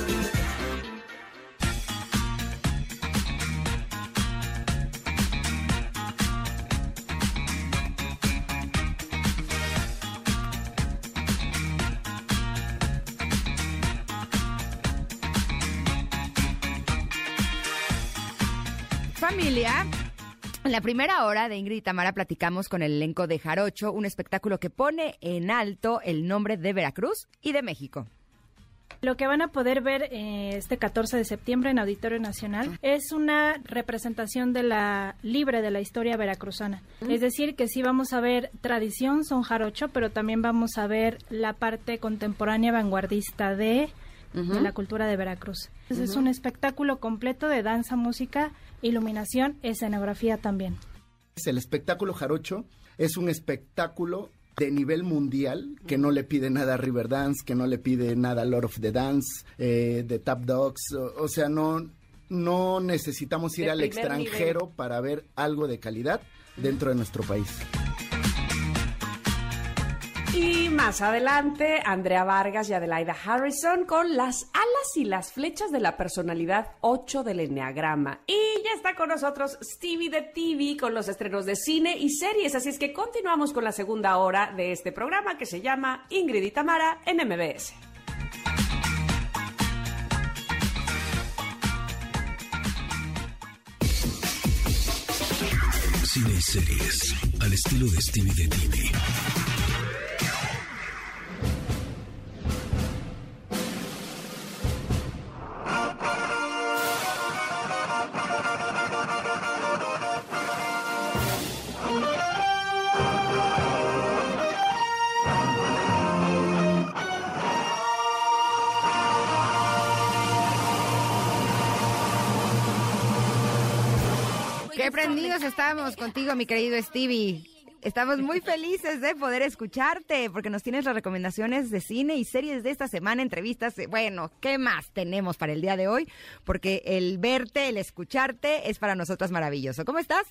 Familia. En la primera hora de Ingrid y Tamara platicamos con el elenco de Jarocho, un espectáculo que pone en alto el nombre de Veracruz y de México. Lo que van a poder ver eh, este 14 de septiembre en Auditorio Nacional es una representación de la libre de la historia veracruzana. Es decir, que sí vamos a ver tradición, son jarocho, pero también vamos a ver la parte contemporánea vanguardista de, de la cultura de Veracruz. Entonces, Es un espectáculo completo de danza, música, iluminación, escenografía también. El espectáculo jarocho es un espectáculo de nivel mundial que no le pide nada a Riverdance, que no le pide nada a Lord of the Dance, eh, de Tap Dogs, o, o sea, no, no necesitamos ir De al extranjero para ver algo de calidad dentro de nuestro país. Y más adelante, Andrea Vargas y Adelaida Harrison con las alas y las flechas de la personalidad 8 del Enneagrama. Y ya está con nosotros Stevie de TV con los estrenos de cine y series. Así es que continuamos con la segunda hora de este programa que se llama Ingrid y Tamara en MBS. Cine y series, al estilo de Stevie de TV. Qué prendidos estamos contigo, mi querido Stevie. Estamos muy felices de poder escucharte porque nos tienes las recomendaciones de cine y series de esta semana, entrevistas. eh, Bueno, ¿qué más tenemos para el día de hoy? Porque el verte, el escucharte es para nosotros maravilloso. ¿Cómo estás?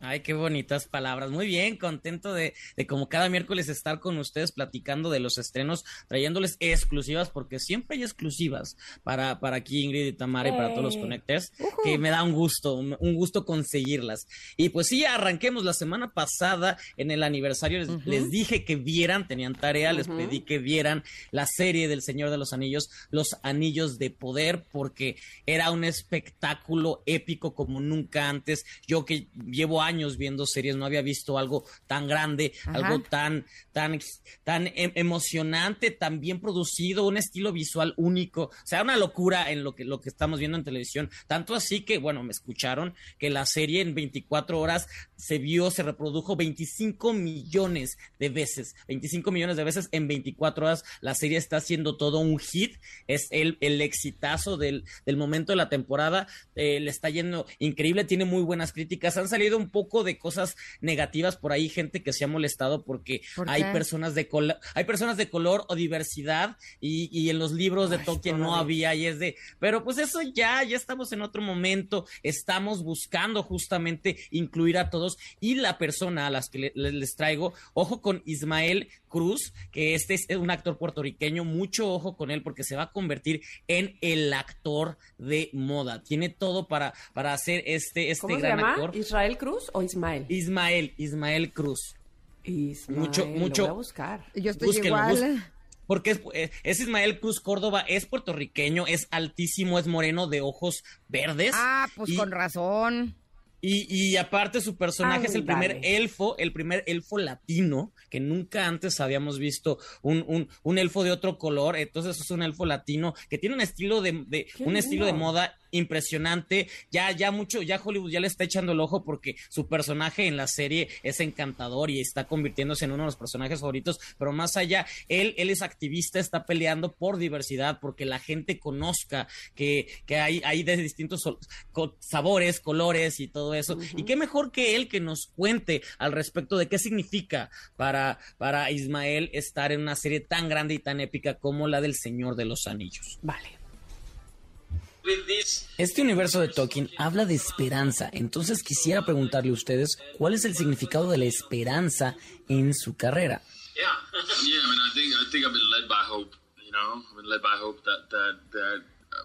Ay, qué bonitas palabras. Muy bien, contento de, de como cada miércoles estar con ustedes platicando de los estrenos, trayéndoles exclusivas, porque siempre hay exclusivas para, para aquí Ingrid y Tamara y para todos los conectores, que me da un gusto, un gusto conseguirlas. Y pues sí, arranquemos. La semana pasada, en el aniversario, les, les dije que vieran, tenían tarea, les pedí que vieran la serie del Señor de los Anillos, Los Anillos de Poder, porque era un espectáculo épico como nunca antes. Yo que llevo años viendo series, no había visto algo tan grande, Ajá. algo tan, tan, tan em- emocionante, tan bien producido, un estilo visual único. O sea, una locura en lo que, lo que estamos viendo en televisión. Tanto así que, bueno, me escucharon que la serie en 24 horas se vio, se reprodujo 25 millones de veces. 25 millones de veces en 24 horas. La serie está haciendo todo un hit. Es el, el exitazo del, del momento de la temporada. Eh, le está yendo increíble, tiene muy buenas críticas. Han salido un poco de cosas negativas por ahí, gente que se ha molestado porque ¿Por hay personas de color, hay personas de color o diversidad y, y en los libros de Tolkien no había y es de, pero pues eso ya, ya estamos en otro momento, estamos buscando justamente incluir a todos y la persona a las que le- les traigo, ojo con Ismael Cruz, que este es un actor puertorriqueño, mucho ojo con él porque se va a convertir en el actor de moda. Tiene todo para, para hacer este, este ¿Cómo se gran llama? actor. ¿Israel Cruz o Ismael? Ismael, Ismael Cruz. Ismael, mucho- lo mucho- voy a buscar. Yo estoy Búsquenlo, igual. Porque es, eh, es Ismael Cruz Córdoba, es puertorriqueño, es altísimo, es moreno de ojos verdes. Ah, pues y, con razón. Y, y aparte su personaje es el primer elfo, el primer elfo latino, que nunca antes habíamos visto un, un, un elfo de otro color. Entonces es un elfo latino que tiene un estilo de, de- un estilo de moda impresionante. Ya, ya mucho, ya Hollywood ya le está echando el ojo porque su personaje en la serie es encantador y está convirtiéndose en uno de los personajes favoritos. Pero más allá, él, él es activista, está peleando por diversidad, porque la gente conozca que, que hay, hay de distintos sabores, colores y todo eso. Y qué mejor que él que nos cuente al respecto de qué significa para, para Ismael estar en una serie tan grande y tan épica como la del Señor de los Anillos. Vale. Este universo de Tolkien habla de esperanza, entonces quisiera preguntarle a ustedes cuál es el significado de la esperanza en su carrera.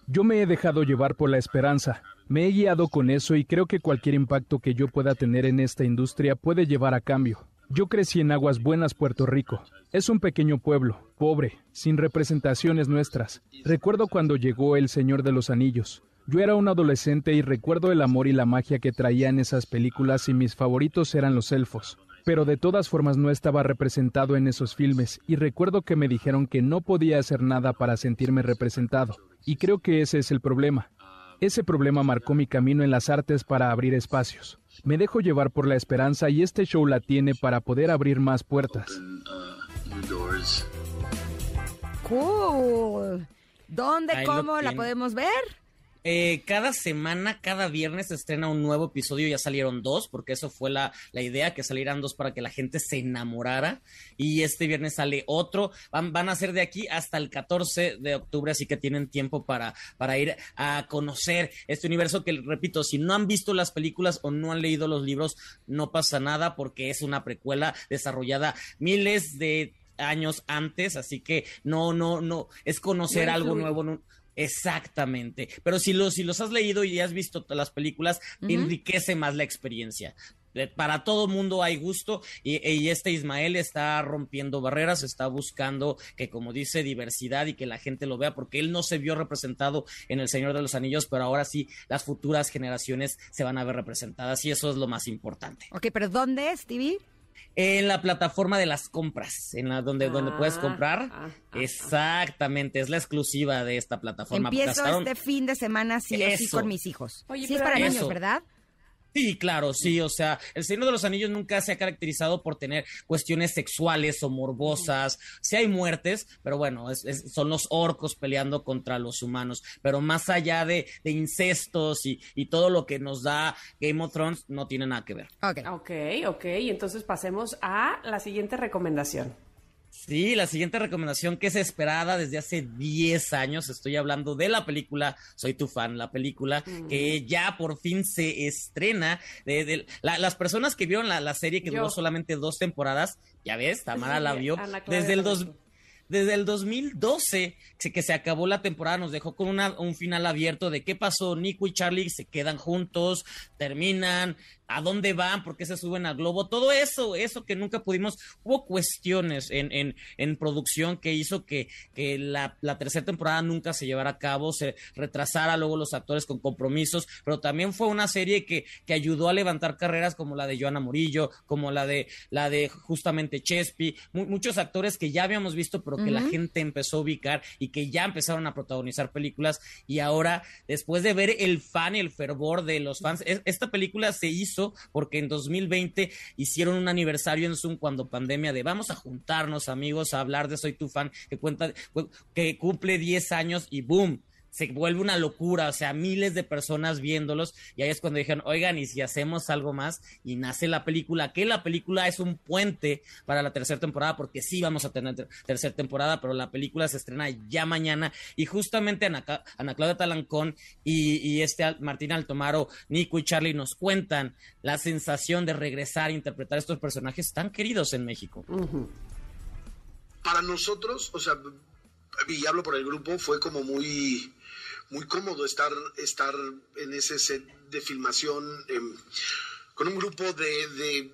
Yo me he dejado llevar por la esperanza. Me he guiado con eso y creo que cualquier impacto que yo pueda tener en esta industria puede llevar a cambio. Yo crecí en Aguas Buenas, Puerto Rico. Es un pequeño pueblo, pobre, sin representaciones nuestras. Recuerdo cuando llegó El Señor de los Anillos. Yo era un adolescente y recuerdo el amor y la magia que traían esas películas y mis favoritos eran los elfos. Pero de todas formas no estaba representado en esos filmes y recuerdo que me dijeron que no podía hacer nada para sentirme representado. Y creo que ese es el problema. Ese problema marcó mi camino en las artes para abrir espacios. Me dejo llevar por la esperanza y este show la tiene para poder abrir más puertas. Cool. ¿Dónde, Ahí cómo la podemos ver? Eh, cada semana, cada viernes se estrena un nuevo episodio, ya salieron dos, porque eso fue la, la idea, que salieran dos para que la gente se enamorara. Y este viernes sale otro, van, van a ser de aquí hasta el 14 de octubre, así que tienen tiempo para, para ir a conocer este universo que, repito, si no han visto las películas o no han leído los libros, no pasa nada, porque es una precuela desarrollada miles de años antes, así que no, no, no, es conocer No algo nuevo, no- Exactamente. Pero si los, si los has leído y has visto las películas, Ujú. enriquece más la experiencia. Eh, Para todo mundo hay gusto y, y este Ismael está rompiendo barreras, está buscando que, como dice, diversidad y que la gente lo vea, porque él no se vio representado en El Señor de los Anillos, pero ahora sí las futuras generaciones se van a ver representadas y eso es lo más importante. Ok, pero ¿dónde es, TV? En la plataforma de las compras, en la donde, donde puedes Ah, comprar. ah, Exactamente, es la exclusiva de esta plataforma. Empiezo Gastaron- este fin de semana sí o sí con mis hijos. Oye, sí es para eso. niños, ¿verdad? Sí, claro, sí, o sea, El Señor de los Anillos nunca se ha caracterizado por tener cuestiones sexuales o morbosas. Sí hay muertes, pero bueno, es- es- son los orcos peleando contra los humanos. Pero más allá de, de incestos y, y todo lo que nos da Game of Thrones, no tiene nada que ver. Ok. Ok, ok. Entonces pasemos a la siguiente recomendación. Sí, la siguiente recomendación que es esperada desde hace 10 años, estoy hablando de la película, soy tu fan, la película que ya por fin se estrena. De, de- la- las personas que vieron la, la serie que Yo. duró solamente dos temporadas, ya ves, Tamara Sí, la vio, desde el, dos, desde el 2012 que, que se acabó la temporada, nos dejó con una- un final abierto de qué pasó, Nico y Charlie se quedan juntos, terminan, a dónde van, por qué se suben al globo, todo eso, eso que nunca pudimos, hubo cuestiones en, en, en producción que hizo que, que la, la tercera temporada nunca se llevara a cabo, se retrasara luego los actores con compromisos, pero también fue una serie que, que ayudó a levantar carreras como la de Joana Murillo, como la de la de justamente Chespi, mu- muchos actores que ya habíamos visto, pero que la gente empezó a ubicar y que ya empezaron a protagonizar películas. Y ahora después de ver el fan y el fervor de los fans es- esta película se hizo porque en 2020 hicieron un aniversario en Zoom cuando pandemia de vamos a juntarnos amigos a hablar de Soy tu fan que cuenta que cumple 10 años y boom se vuelve una locura, o sea, miles de personas viéndolos, y ahí es cuando dijeron, oigan, ¿y si hacemos algo más? Y nace la película, que la película es un puente para la tercera temporada, porque sí vamos a tener ter- tercera temporada, pero la película se estrena ya mañana, y justamente Ana, Claudia Talancón y, y este Al- Martín Altomaro, Nico y Charlie nos cuentan la sensación de regresar a interpretar estos personajes tan queridos en México. para nosotros, o sea, y hablo por el grupo, fue como muy, muy cómodo estar, estar en ese set de filmación em, con un grupo de, de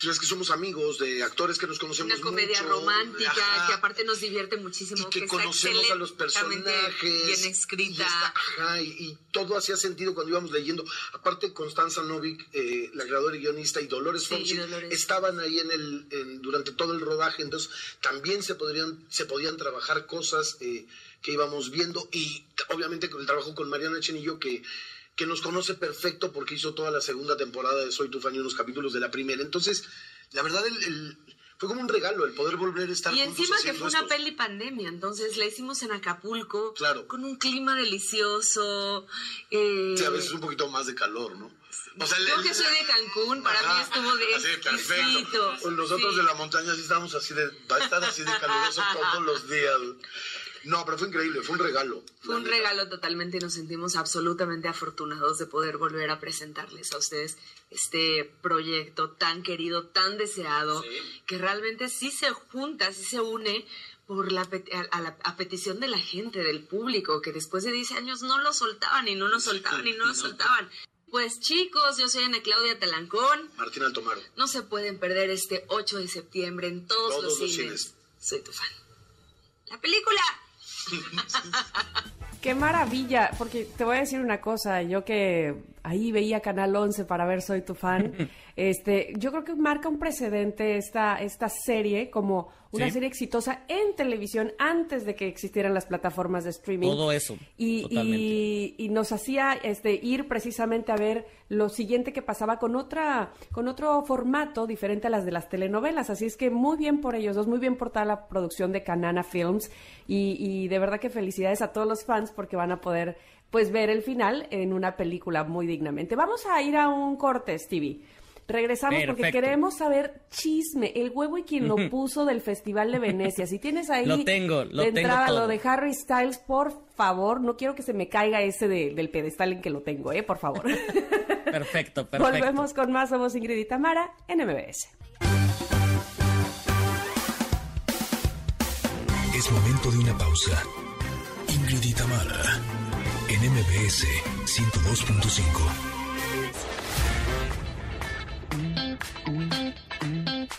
pues es que somos amigos, de actores que nos conocemos Una comedia mucho, romántica ajá, que aparte nos divierte muchísimo. y que conocemos a los personajes Bien y, escrita. está- ajá, y, y todo hacía sentido cuando íbamos leyendo aparte Constanza Novik eh, la creadora y guionista y Dolores Sí, Fonsi Dolores. estaban ahí en el en- durante todo el rodaje entonces también se podrían se podían trabajar cosas eh, que íbamos viendo y obviamente con el trabajo con Mariana Chenillo que que nos conoce perfecto porque hizo toda la segunda temporada de Soy tu fan y unos capítulos de la primera entonces la verdad el, el- fue como un regalo el poder volver a estar Y encima que fue una peli pandemia, entonces la hicimos en Acapulco, Claro. con un clima delicioso. eh, Sí, a veces un poquito más de calor, ¿no? O sea, Yo el- que soy de Cancún, para Ajá, mí estuvo de así, perfecto. nosotros Sí. de la montaña sí estábamos así de, va a estar así de caluroso todos los días. No, pero fue increíble, fue un regalo. Fue un regalo totalmente y nos sentimos absolutamente afortunados de poder volver a presentarles a ustedes este proyecto tan querido, tan deseado, que realmente sí se junta, sí se une por la, a la a petición de la gente, del público, que después de 10 años no lo soltaban y no lo soltaban y no lo soltaban. Pues chicos, yo soy Ana Claudia Talancón. Martín Altomaro. No se pueden perder este 8 de septiembre en todos, Todos los, los cines. cines. Soy tu fan. La película. Qué maravilla, porque te voy a decir una cosa, yo que ahí veía Canal 11 para ver Soy tu fan, este, yo creo que marca un precedente esta, esta serie como una Sí. serie exitosa en televisión antes de que existieran las plataformas de streaming. Todo eso, Y, y- y nos hacía este, ir precisamente a ver lo siguiente que pasaba con otra con otro formato diferente a las de las telenovelas. Así es que muy bien por ellos dos, muy bien por toda la producción de Canana Films y, y de verdad que felicidades a todos los fans porque van a poder pues ver el final en una película muy dignamente. Vamos a ir a un corte, Stevie. Regresamos porque queremos saber chisme, el huevo y quien lo puso del Festival de Venecia. Si tienes ahí Lo tengo, lo de tengo entrada todo. lo de Harry Styles, por favor, no quiero que se me caiga ese de- del pedestal en que lo tengo, ¿eh? Por favor. Perfecto, perfecto. Volvemos con más Somos Ingrid y Tamara en MBS. Es momento de una pausa. Ingrid y Tamara, en MBS 102.5.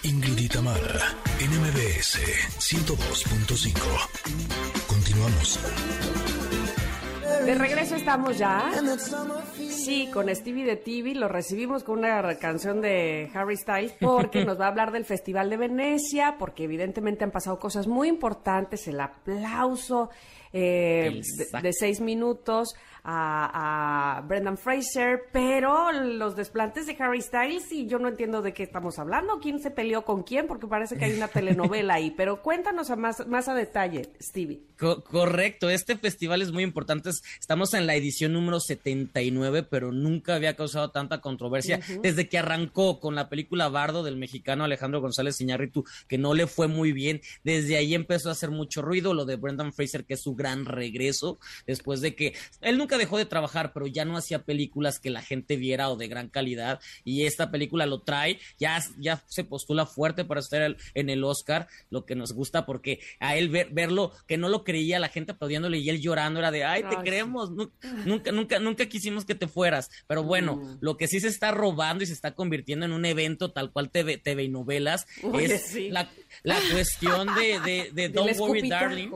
Ingrid y Tamara, en MBS 102.5. Continuamos. De regreso estamos ya. Sí, con Stevie de TV lo recibimos con una canción de Harry Styles porque nos va a hablar del Festival de Venecia, porque evidentemente han pasado cosas muy importantes, el aplauso eh, de, seis minutos a, a Brendan Fraser, pero los desplantes de Harry Styles y yo no entiendo de qué estamos hablando, quién se peleó con quién, porque parece que hay una telenovela ahí, pero cuéntanos a más, más a detalle, Stevie. Co- correcto, este festival es muy importante. es- Estamos en la edición número 79, pero nunca había causado tanta controversia desde que arrancó con la película Bardo del mexicano Alejandro González Iñárritu, que no le fue muy bien. Desde ahí empezó a hacer mucho ruido lo de Brendan Fraser, que es su gran regreso, después de que él nunca dejó de trabajar, pero ya no hacía películas que la gente viera o de gran calidad, y esta película lo trae, ya, ya se postula fuerte para estar el- en el Oscar, lo que nos gusta, porque a él ver- verlo, que no lo creía, la gente aplaudiéndole y él llorando, era de, ay, te Ay, queremos, nu- nunca, nunca, nunca quisimos que te fueras, pero bueno, Mm. lo que sí se está robando y se está convirtiendo en un evento tal cual TV, TV y novelas, es sí. la, la cuestión de, de, Don't Worry. Darling.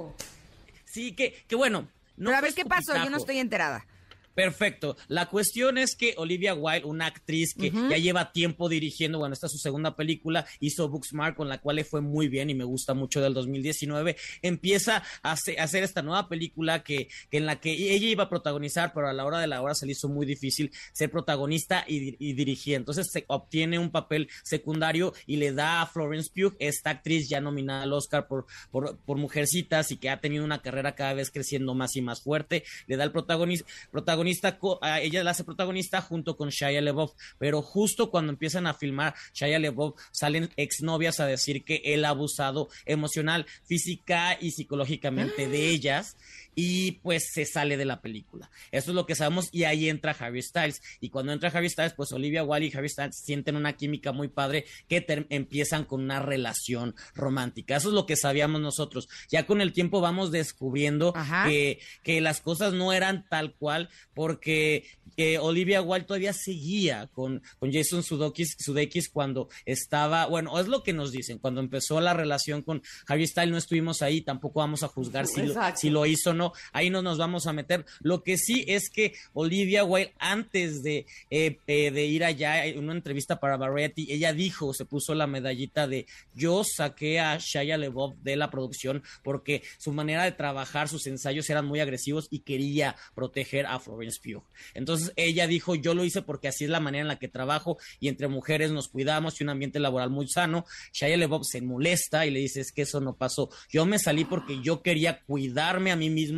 Sí, que, que bueno. No Pero a ver qué pasó, yo no estoy enterada. Perfecto. La cuestión es que Olivia Wilde, una actriz que ya lleva tiempo dirigiendo, bueno, esta es su segunda película, hizo Booksmart, con la cual le fue muy bien y me gusta mucho del 2019, empieza a hace- a hacer esta nueva película que, que en la que ella iba a protagonizar, pero a la hora de la hora se le hizo muy difícil ser protagonista y, y dirigir. Entonces se obtiene un papel secundario y le da a Florence Pugh, esta actriz ya nominada al Oscar por, por, por Mujercitas y que ha tenido una carrera cada vez creciendo más y más fuerte, le da el protagonista, protagonista co- a ella la hace protagonista junto con Shia LeBeouf, pero justo cuando empiezan a filmar Shia LeBeouf salen exnovias a decir que él ha abusado emocional, física y psicológicamente de ellas y pues se sale de la película. Eso es lo que sabemos y ahí entra Harry Styles y cuando entra Harry Styles pues Olivia Wilde y Harry Styles sienten una química muy padre que empiezan con una relación romántica. Eso es lo que sabíamos nosotros. Ya con el tiempo vamos descubriendo que, que las cosas no eran tal cual porque eh, Olivia Wilde todavía seguía con, con Jason Sudeikis, Sudeikis cuando estaba, bueno, es lo que nos dicen, cuando empezó la relación con Harry Styles no estuvimos ahí, tampoco vamos a juzgar si lo, si lo hizo o no, ahí no nos vamos a meter. Lo que sí es que Olivia Wilde antes de, eh, eh, de ir allá en una entrevista para Variety, ella dijo, se puso la medallita de yo saqué a Shia LeBeouf de la producción porque su manera de trabajar, sus ensayos eran muy agresivos y quería proteger a Florence Pugh. Entonces ella dijo, yo lo hice porque así es la manera en la que trabajo y entre mujeres nos cuidamos y un ambiente laboral muy sano. Shia LeBeouf se molesta y le dice, es que eso no pasó. Yo me salí porque yo quería cuidarme a mí mismo,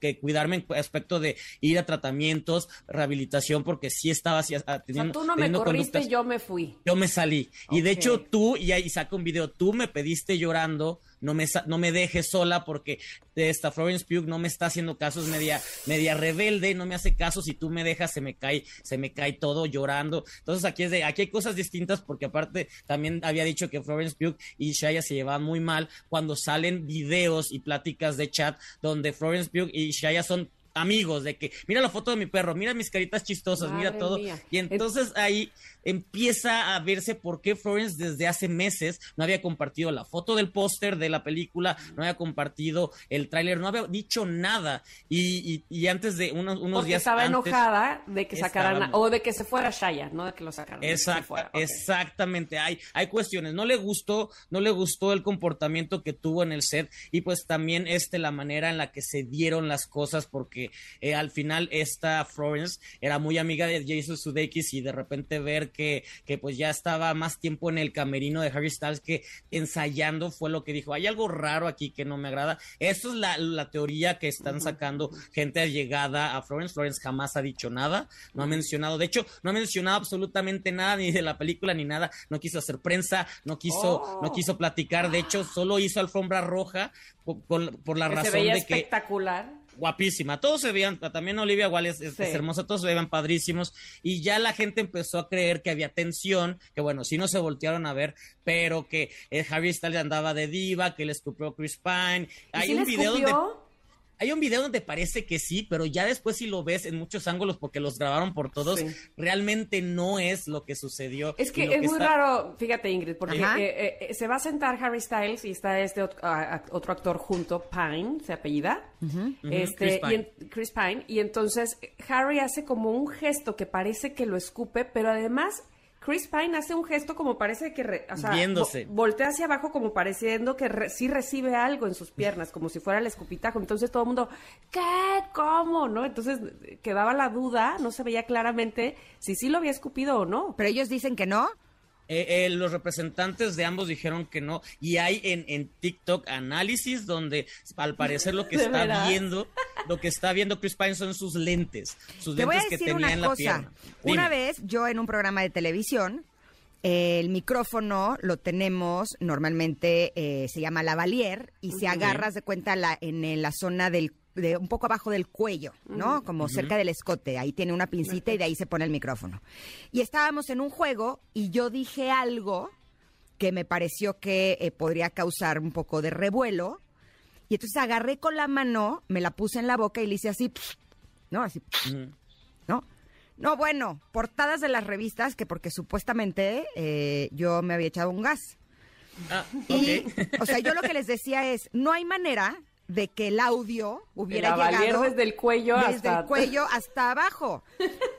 que cuidarme en aspecto de ir a tratamientos, rehabilitación, porque sí estaba así, a- O sea, teniendo, tú no me teniendo corriste, conductas- yo me fui. yo me salí. Y de hecho tú, y ahí saca un video, tú me pediste llorando, no me, no me dejes sola porque esta Florence Pugh no me está haciendo casos, media, media rebelde, no me hace caso, si tú me dejas se me cae, se me cae todo llorando. Entonces aquí es de, aquí hay cosas distintas porque aparte también había dicho que Florence Pugh y Shaya se llevaban muy mal cuando salen videos y pláticas de chat donde Florence Pugh y Shaya son amigos, de que mira la foto de mi perro, mira mis caritas chistosas, mira todo. mía. Y entonces ahí empieza a verse por qué Florence desde hace meses no había compartido la foto del póster de la película, no había compartido el tráiler, no había dicho nada. Y, y- y antes de unos, unos Porque días estaba antes- enojada de que sacaran, o de que se fuera Shaya, no de que lo sacaran. ok. exactamente. Hay, hay cuestiones. No le gustó, no le gustó el comportamiento que tuvo en el set y pues también este la manera en la que se dieron las cosas porque eh, al final esta Florence era muy amiga de Jason Sudeikis y de repente ver que, que pues ya estaba más tiempo en el camerino de Harry Styles que ensayando fue lo que dijo. Hay algo raro aquí que no me agrada. Eso es la, la teoría que están sacando gente allegada a Florence. Florence jamás ha dicho nada, no ha mencionado, de hecho, no ha mencionado absolutamente nada ni de la película ni nada, no quiso hacer prensa, no quiso, Oh. no quiso platicar, de hecho, solo hizo alfombra roja por, por- por la Que se razón veía de que espectacular. Guapísima. Todos se veían, también Olivia Wilde es, es- Sí. es hermosa, todos se veían padrísimos. Y ya la gente empezó a creer que había tensión, que bueno, sí no se voltearon a ver, pero que eh, Harry Styles andaba de diva, que le escupió Chris Pine. ¿Y Hay sí un video escupió? donde. Hay un video donde parece que sí, pero ya después si lo ves en muchos ángulos porque los grabaron por todos, Sí. realmente no es lo que sucedió. Es que es muy está- raro, fíjate Ingrid, porque Ajá. eh, eh, se va a sentar Harry Styles y está este ot- a- a- otro actor junto, Pine, se apellida, este, Chris Pine. y en- Chris Pine, y entonces eh, Harry hace como un gesto que parece que lo escupe, pero además Chris Pine hace un gesto como parece que, re- o sea, Viéndose. vo- voltea hacia abajo como pareciendo que re- sí recibe algo en sus piernas, como si fuera el escupitajo. Entonces todo el mundo, ¿qué? ¿Cómo? ¿No? Entonces eh, quedaba la duda, no se veía claramente si sí lo había escupido o no. Pero ellos dicen que no. Eh, eh, los representantes de ambos dijeron que no. Y hay en, en TikTok análisis donde al parecer lo que ¿De está viendo, lo que está viendo Chris Pine son sus lentes. Sus Te lentes que tenía en la cosa. pierna. Una vez yo en un programa de televisión, el micrófono lo tenemos normalmente, eh, se llama lavalier y se agarras de cuenta la, en, eh, la zona del de un poco abajo del cuello, ¿no? Como cerca del escote. Ahí tiene una pincita y de ahí se pone el micrófono. Y estábamos en un juego y yo dije algo que me pareció que eh, podría causar un poco de revuelo. Y entonces agarré con la mano, me la puse en la boca y le hice así, ¿no? Así. ¿no? No, bueno, portadas de las revistas que porque supuestamente eh, yo me había echado un gas. Ah, Y, o sea, yo lo que les decía es, no hay manera de que el audio hubiera llegado desde el cuello desde hasta- el cuello hasta abajo.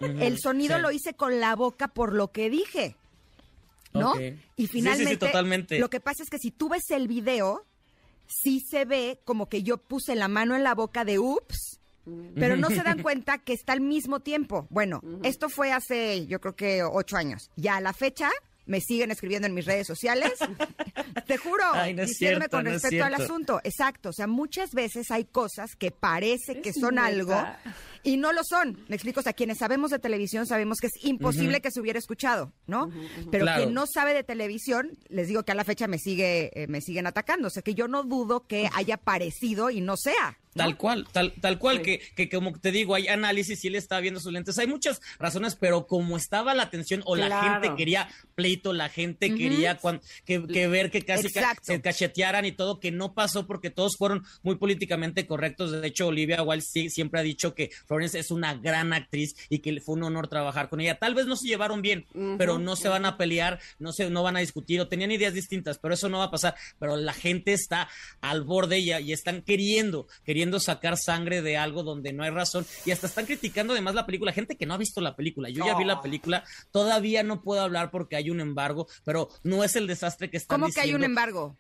El sonido sí. lo hice con la boca por lo que dije. ¿no? Sí, Y sí, sí, finalmente, totalmente. lo que pasa es que si tú ves el video, sí se ve como que yo puse la mano en la boca de ups, pero no se dan cuenta que está al mismo tiempo. Bueno, esto fue hace, yo creo que ocho años. Ya a la fecha me siguen escribiendo en mis redes sociales. Te juro, Ay, no es diciéndome cierto, con no respecto al asunto. Exacto, o sea, muchas veces hay cosas que parece que son neta. algo y no lo son. Me explico, o sea, quienes sabemos de televisión sabemos que es imposible que se hubiera escuchado, ¿no? Pero Claro. quien no sabe de televisión, les digo que a la fecha me sigue eh, me siguen atacando, o sea, que yo no dudo que haya parecido y no sea. ¿no? Tal cual, tal, tal cual, que, que como te digo, hay análisis y él está viendo sus lentes. Hay muchas razones, pero como estaba la atención o la gente quería pleito, la gente quería cuan- que, que ver que casi ca- se cachetearan y todo, que no pasó porque todos fueron muy políticamente correctos. De hecho, Olivia Wilde sí- siempre ha dicho que Florence es una gran actriz y que fue un honor trabajar con ella. Tal vez no se llevaron bien, pero no se van a pelear, no se, no van a discutir o tenían ideas distintas, pero eso no va a pasar. Pero la gente está al borde y, y están queriendo, queriendo sacar sangre de algo donde no hay razón y hasta están criticando además la película. Gente que no ha visto la película. Yo ya vi la película, todavía no puedo hablar porque hay un embargo, pero no es el desastre que están ¿Cómo que hay un embargo?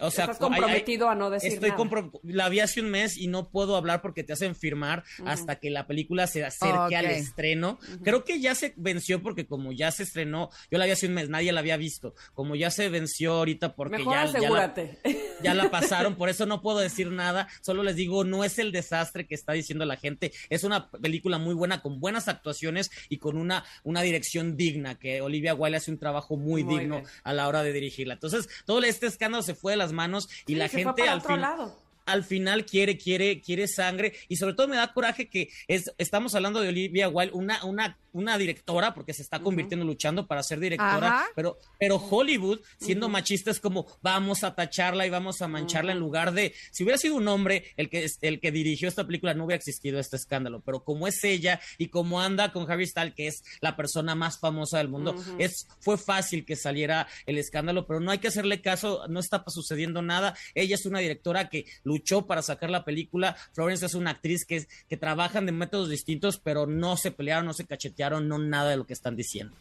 O sea, Estás hay- hay- comprometido a no decir Estoy nada. la vi hace un mes y no puedo hablar porque te hacen firmar hasta que la película se acerque al estreno. Creo que ya se venció porque como ya se estrenó, yo la vi hace un mes, nadie la había visto. Como ya se venció ahorita porque Mejor ya, ya la, asegúrate. ya la pasaron, por eso no puedo decir nada. Solo les digo, no es el desastre que está diciendo la gente. Es una película muy buena, con buenas actuaciones y con una, una dirección digna, que Olivia Wilde hace un trabajo muy, Muy digno bien. a la hora de dirigirla. Entonces, todo este escándalo se fue de las manos y Sí, la gente al otro fin lado. Al final quiere, quiere, quiere sangre. Y sobre todo me da coraje que es, estamos hablando de Olivia Wilde, una, una, una directora, porque se está convirtiendo luchando para ser directora, pero, pero Hollywood, siendo machista, es como vamos a tacharla y vamos a mancharla en lugar de, si hubiera sido un hombre el que, el que dirigió esta película, no hubiera existido este escándalo, pero como es ella y como anda con Harry Styles, que es la persona más famosa del mundo, es, fue fácil que saliera el escándalo, pero no hay que hacerle caso, no está sucediendo nada, ella es una directora que luchó para sacar la película. Florence es una actriz que, que trabajan de métodos distintos, pero no se pelearon, no se cachetearon, no nada de lo que están diciendo.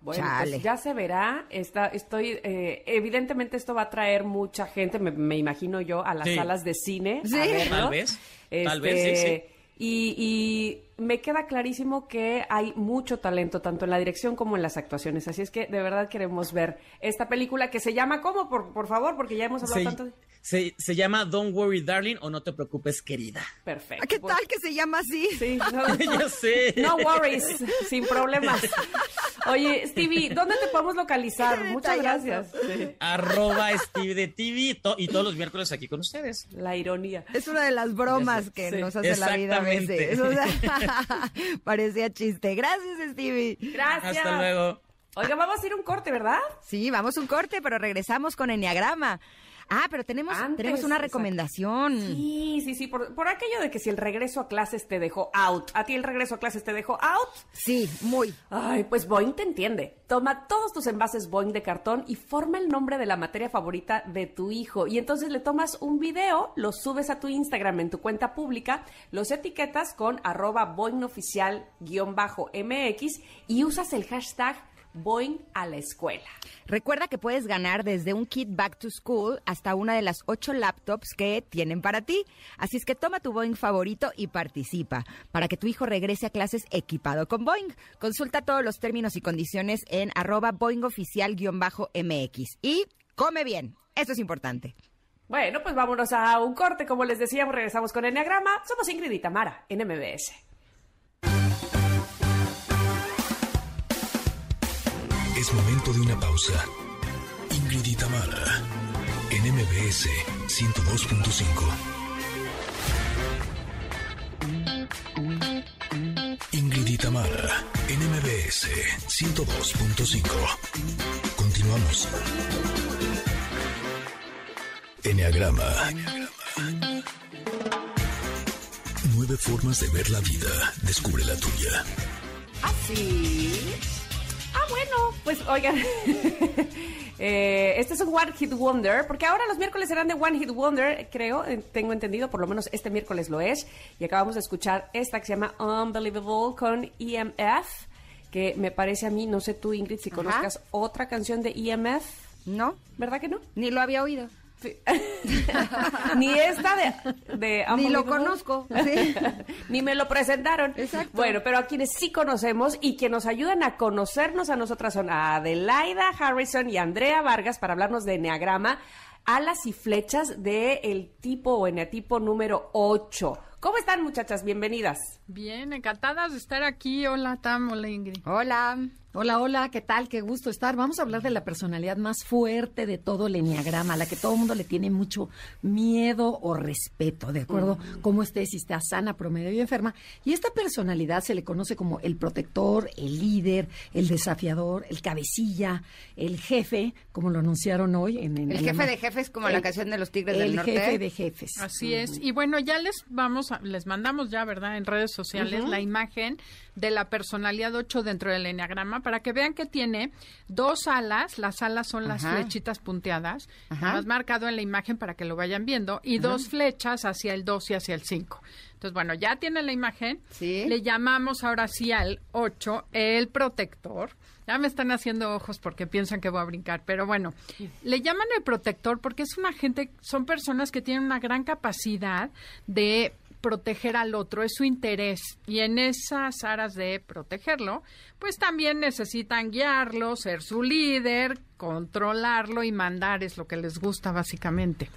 Bueno, pues ya se verá. Está, estoy, eh, evidentemente esto va a traer mucha gente, me, imagino yo, a las salas de cine. Sí. Tal vez, tal vez, sí, este, Y, y, me queda clarísimo que hay mucho talento, tanto en la dirección como en las actuaciones. Así es que de verdad queremos ver esta película que se llama ¿cómo? Por, por favor, porque ya hemos hablado tanto de... Se, se, llama Don't Worry Darling o No Te Preocupes Querida. Perfecto. ¿Qué tal que se llama así? Sí, no, Yo sé. No worries, sin problemas. Oye, Stevie, ¿dónde te podemos localizar? Muchas gracias. Arroba Stevie de TV y todos los miércoles aquí con ustedes. La ironía. Es una de las bromas que nos hace la vida a veces. parecía chiste. Gracias, Stevie. Gracias. Hasta luego. Oiga, vamos a ir un corte, ¿verdad? Sí, vamos a un corte, pero regresamos con Enneagrama. Ah, pero tenemos, tenemos una recomendación. Sí, sí, sí, por, por, aquello de que si el regreso a clases te dejó out. ¿A ti el regreso a clases te dejó out? Sí, muy. Ay, pues Boeing te entiende. Toma todos tus envases Boeing de cartón y forma el nombre de la materia favorita de tu hijo. Y entonces le tomas un video, lo subes a tu Instagram en tu cuenta pública, los etiquetas con arroba Boeing oficial-mx y usas el hashtag Boeing a la escuela. Recuerda que puedes ganar desde un kit Back to School hasta una de las ocho laptops que tienen para ti. Así es que toma tu Boeing favorito y participa para que tu hijo regrese a clases equipado con Boeing. Consulta todos los términos y condiciones en arroba Boeing oficial-mx. Y come bien, eso es importante. Bueno, pues vámonos a un corte. Como les decíamos, regresamos con Enneagrama. Somos Ingrid y Tamara en MBS. Es momento de una pausa. Ingrid en MBS 102.5. Ingrid y en MBS 102.5. Continuamos. Enneagrama. Nueve formas de ver la vida. Descubre la tuya. Así. Ah, pues oigan, eh, este es un One Hit Wonder, porque ahora los miércoles serán de One Hit Wonder, creo, eh, tengo entendido, por lo menos este miércoles lo es, y acabamos de escuchar esta que se llama Unbelievable con EMF, que me parece a mí, no sé tú Ingrid, si conozcas otra canción de EMF. No. ¿Verdad que no? Ni lo había oído. Ni esta de... de Ni lo conozco. Ni me lo presentaron. Exacto. Bueno, pero a quienes sí conocemos y que nos ayudan a conocernos a nosotras son Adelaida Harrison y Andrea Vargas para hablarnos de Enneagrama, alas y flechas del el tipo o eneatipo número 8. ¿Cómo están, muchachas? Bienvenidas. Bien, encantadas de estar aquí. Hola, Tam. Hola, Ingrid. Hola. Hola, hola, ¿qué tal? Qué gusto estar. Vamos a hablar de la personalidad más fuerte de todo el enneagrama, la que todo el mundo le tiene mucho miedo o respeto, ¿de acuerdo? Cómo esté, si está sana, promedio y enferma. Y esta personalidad se le conoce como el protector, el líder, el desafiador, el cabecilla, el jefe, como lo anunciaron hoy en, el jefe de jefes, como la canción de los Tigres del Norte. El jefe de jefes. Así es. Y bueno, ya les vamos, a, les mandamos ya, ¿verdad? En redes sociales la imagen de la personalidad 8 dentro del enneagrama para que vean que tiene dos alas, las alas son las flechitas punteadas, más marcado en la imagen para que lo vayan viendo, y dos flechas hacia el 2 y hacia el 5. Entonces, bueno, ya tiene la imagen. Le llamamos ahora sí al 8 el protector. Ya me están haciendo ojos porque piensan que voy a brincar, pero bueno, le llaman el protector porque es una gente, son personas que tienen una gran capacidad de proteger al otro, es su interés. Y en esas aras de protegerlo, pues también necesitan guiarlo, ser su líder, controlarlo y mandar, es lo que les gusta básicamente.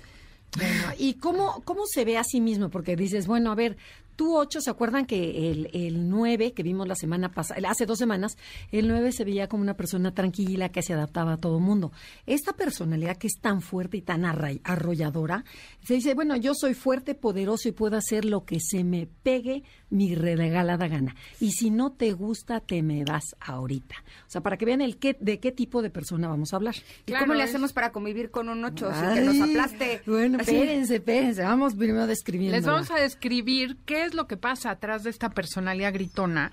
¿y cómo, cómo se ve a sí mismo? Porque dices, bueno, a ver, Tú ocho, ¿se acuerdan que el, el 9 que vimos la semana pasada, hace dos semanas, el 9 se veía como una persona tranquila que se adaptaba a todo mundo? Esta personalidad que es tan fuerte y tan arra- arrolladora, se dice, bueno, yo soy fuerte, poderoso y puedo hacer lo que se me pegue mi regalada gana. Y si no te gusta, te me vas ahorita. O sea, para que vean el qué, de qué tipo de persona vamos a hablar. ¿Y cómo le hacemos para convivir con un ocho sin que nos Ay, aplaste? Bueno, espérense, espérense. Vamos primero describiendo. Les vamos a describir qué es lo que pasa atrás de esta personalidad gritona.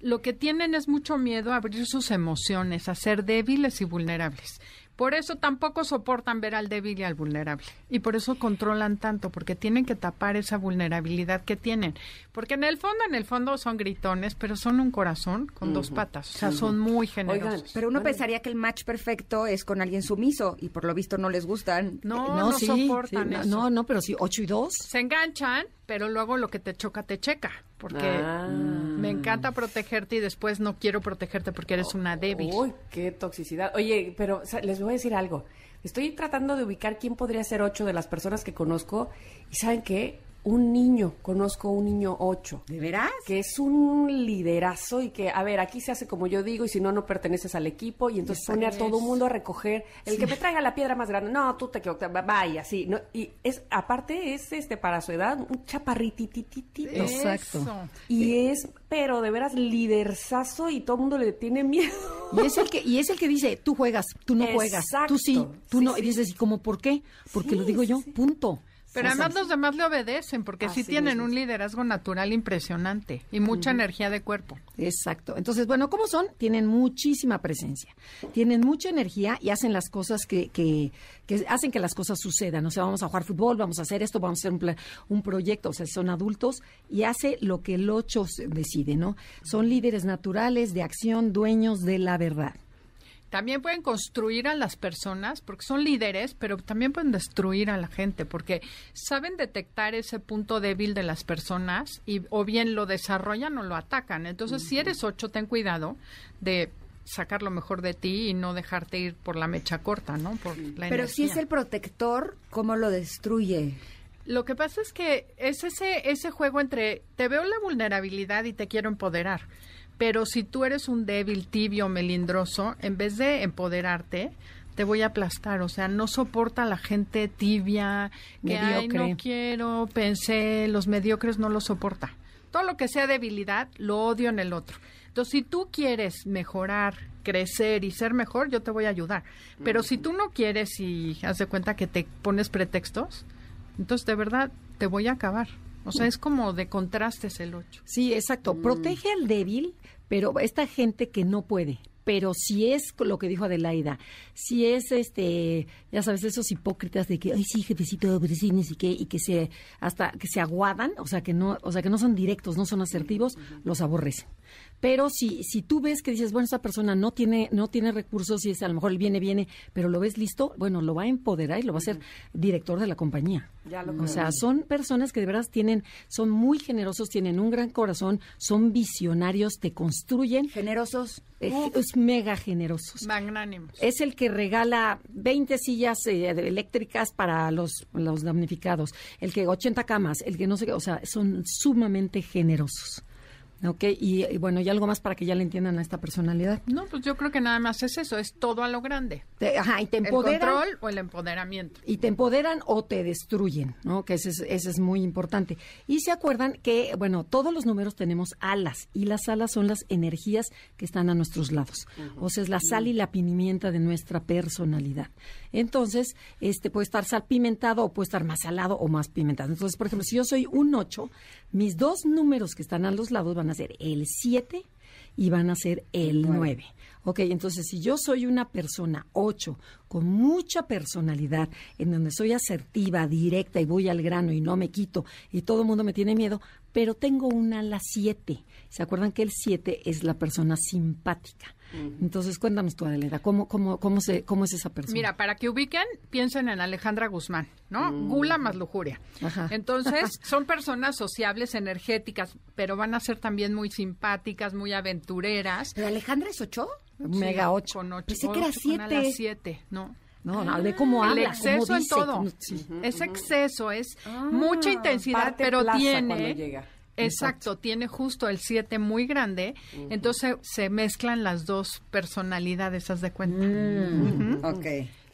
Lo que tienen es mucho miedo a abrir sus emociones, a ser débiles y vulnerables. Por eso tampoco soportan ver al débil y al vulnerable. Y por eso controlan tanto, porque tienen que tapar esa vulnerabilidad que tienen. Porque en el fondo, en el fondo son gritones, pero son un corazón con dos patas. O sea, son muy generosos. pero uno pensaría que el match perfecto es con alguien sumiso y por lo visto no les gustan. No, no sí, soportan sí, no, eso. no, no, pero sí, ocho y dos. se enganchan, pero luego lo que te choca, te checa. Porque Ah. me encanta protegerte y después no quiero protegerte porque eres una débil. Uy, qué toxicidad. Oye, pero o sea, les voy a decir algo. Estoy tratando de ubicar quién podría ser ocho de las personas que conozco. Y ¿saben qué? Un niño, conozco un niño ocho. ¿De veras? Que es un liderazo y que, a ver, aquí se hace como yo digo y si no, no perteneces al equipo. Y entonces pone a todo mundo a recoger. El que me traiga la piedra más grande. No, tú te equivocas. Vaya, sí. No, y es, aparte es, este, para su edad, un chaparritititito. Exacto. Y es, pero de veras, liderzazo y todo el mundo le tiene miedo. Y es el que y es el que dice, tú juegas, tú no juegas, tú sí, Exacto. tú Sí, no. sí. Y dices, ¿y cómo por qué? Porque lo digo yo, punto. Pero además los demás le obedecen porque sí tienen un liderazgo natural impresionante y mucha energía de cuerpo. Exacto. Entonces, bueno, ¿cómo son? Tienen muchísima presencia, tienen mucha energía y hacen las cosas que, que, que hacen que las cosas sucedan. O sea, vamos a jugar fútbol, vamos a hacer esto, vamos a hacer un, un proyecto. O sea, son adultos y hace lo que el ocho decide, ¿no? Son líderes naturales de acción, dueños de la verdad. También pueden construir a las personas porque son líderes, pero también pueden destruir a la gente porque saben detectar ese punto débil de las personas y o bien lo desarrollan o lo atacan. Entonces, si eres ocho, ten cuidado de sacar lo mejor de ti y no dejarte ir por la mecha corta, ¿no? Por la Pero si es el protector, ¿cómo lo destruye? Lo que pasa es que es ese, ese juego entre te veo la vulnerabilidad y te quiero empoderar. Pero si tú eres un débil, tibio, melindroso, en vez de empoderarte, te voy a aplastar. O sea, no soporta la gente tibia, que ay, no quiero, pensé, los mediocres no lo soporta. Todo lo que sea debilidad, lo odio en el otro. Entonces, si tú quieres mejorar, crecer y ser mejor, yo te voy a ayudar. Pero si tú no quieres y haz de cuenta que te pones pretextos, entonces de verdad te voy a acabar. O sea, es como de contrastes el 8. Sí, exacto. Protege al débil, pero esta gente que no puede. Pero si es lo que dijo Adelaida, si es este, ya sabes, esos hipócritas de que, ay sí, jefecito, pero sí, ni siquiera, y que se, hasta que se aguadan, o sea que no, o sea que no son directos, no son asertivos, los aborrecen. Pero si, si tú ves que dices, bueno, esta persona no tiene, no tiene recursos y es a lo mejor el viene, viene, pero lo ves listo, bueno, lo va a empoderar y lo va a hacer director de la compañía. Ya lo O sea, son personas que de verdad tienen, son muy generosos, tienen un gran corazón, son visionarios, te construyen. Generosos. Eh, es mega generosos. Magnánimos. Es el que regala 20 sillas eh, eléctricas para los, los damnificados, el que 80 camas, el que no sé qué, o sea, son sumamente generosos. ¿Ok? Y, y bueno, y algo más para que ya le entiendan a esta personalidad. No, pues yo creo que nada más es eso, es todo a lo grande. Te- ajá, y te El empoderan. control o el empoderamiento. y te empoderan o te destruyen, ¿no? Que ese es, ese es muy importante. Y se acuerdan que, bueno, todos los números tenemos alas y las alas son las energías que están a nuestros lados. O sea, es la sal y la pimienta de nuestra personalidad. Entonces, este puede estar salpimentado o puede estar más salado o más pimentado. Entonces, por ejemplo, si yo soy un 8, mis dos números que están a los lados van a ser el 7 y van a ser el 9. Ok, entonces si yo soy una persona 8 con mucha personalidad, en donde soy asertiva, directa y voy al grano y no me quito y todo el mundo me tiene miedo, pero tengo una ala 7. ¿Se acuerdan que el 7 es la persona simpática? Entonces cuéntanos tú, Adelaida, ¿cómo, cómo, cómo, se, ¿cómo es esa persona? Mira, para que ubiquen, piensen en Alejandra Guzmán, ¿no? Gula más lujuria. Ajá. Entonces, son personas sociables, energéticas, pero van a ser también muy simpáticas, muy aventureras. ¿Pero Alejandra es 8? Mega 8. Con ocho, Pensé que era ocho, con siete. siete, ¿no? No, no, ve cómo el habla, exceso cómo en todo. sí. Es exceso, es mucha intensidad, pero tiene llega. Exacto, tiene justo el 7 muy grande, entonces se mezclan las dos personalidades, haz de cuenta. Mm, Ujú. Ok.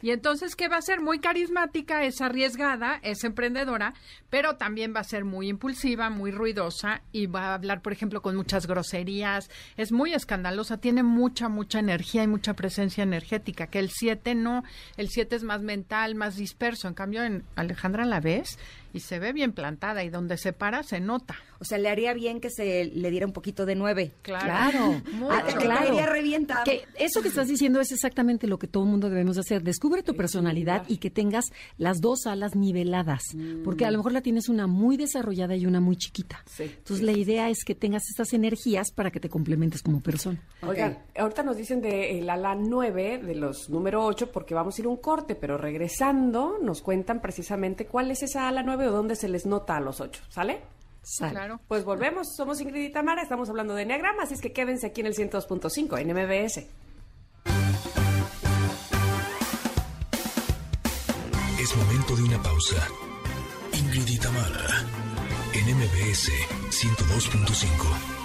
Y entonces, ¿qué va a ser? Muy carismática, es arriesgada, es emprendedora, pero también va a ser muy impulsiva, muy ruidosa y va a hablar, por ejemplo, con muchas groserías. Es muy escandalosa, tiene mucha, mucha energía y mucha presencia energética, que el 7 no. El 7 es más mental, más disperso. En cambio, en Alejandra la ves y se ve bien plantada y donde se para se nota. O sea, le haría bien que se le diera un poquito de nueve. Claro, Muy Ah, claro. Revienta. Que eso que estás diciendo es exactamente lo que todo mundo debemos de hacer. Descubre tu personalidad y que tengas las dos alas niveladas, porque a lo mejor la tienes una muy desarrollada y una muy chiquita. Entonces la idea es que tengas estas energías para que te complementes como persona. Oigan, ahorita nos dicen de el ala 9, de los número 8, porque vamos a ir a un corte, pero regresando nos cuentan precisamente cuál es esa ala 9 o dónde se les nota a los 8, ¿sale? Claro. Pues volvemos, somos Ingrid y Tamara, estamos hablando de Enneagrama, así es que quédense aquí en el 102.5, en MBS. Es momento de una pausa. Ingrid y Tamara, en MBS 102.5.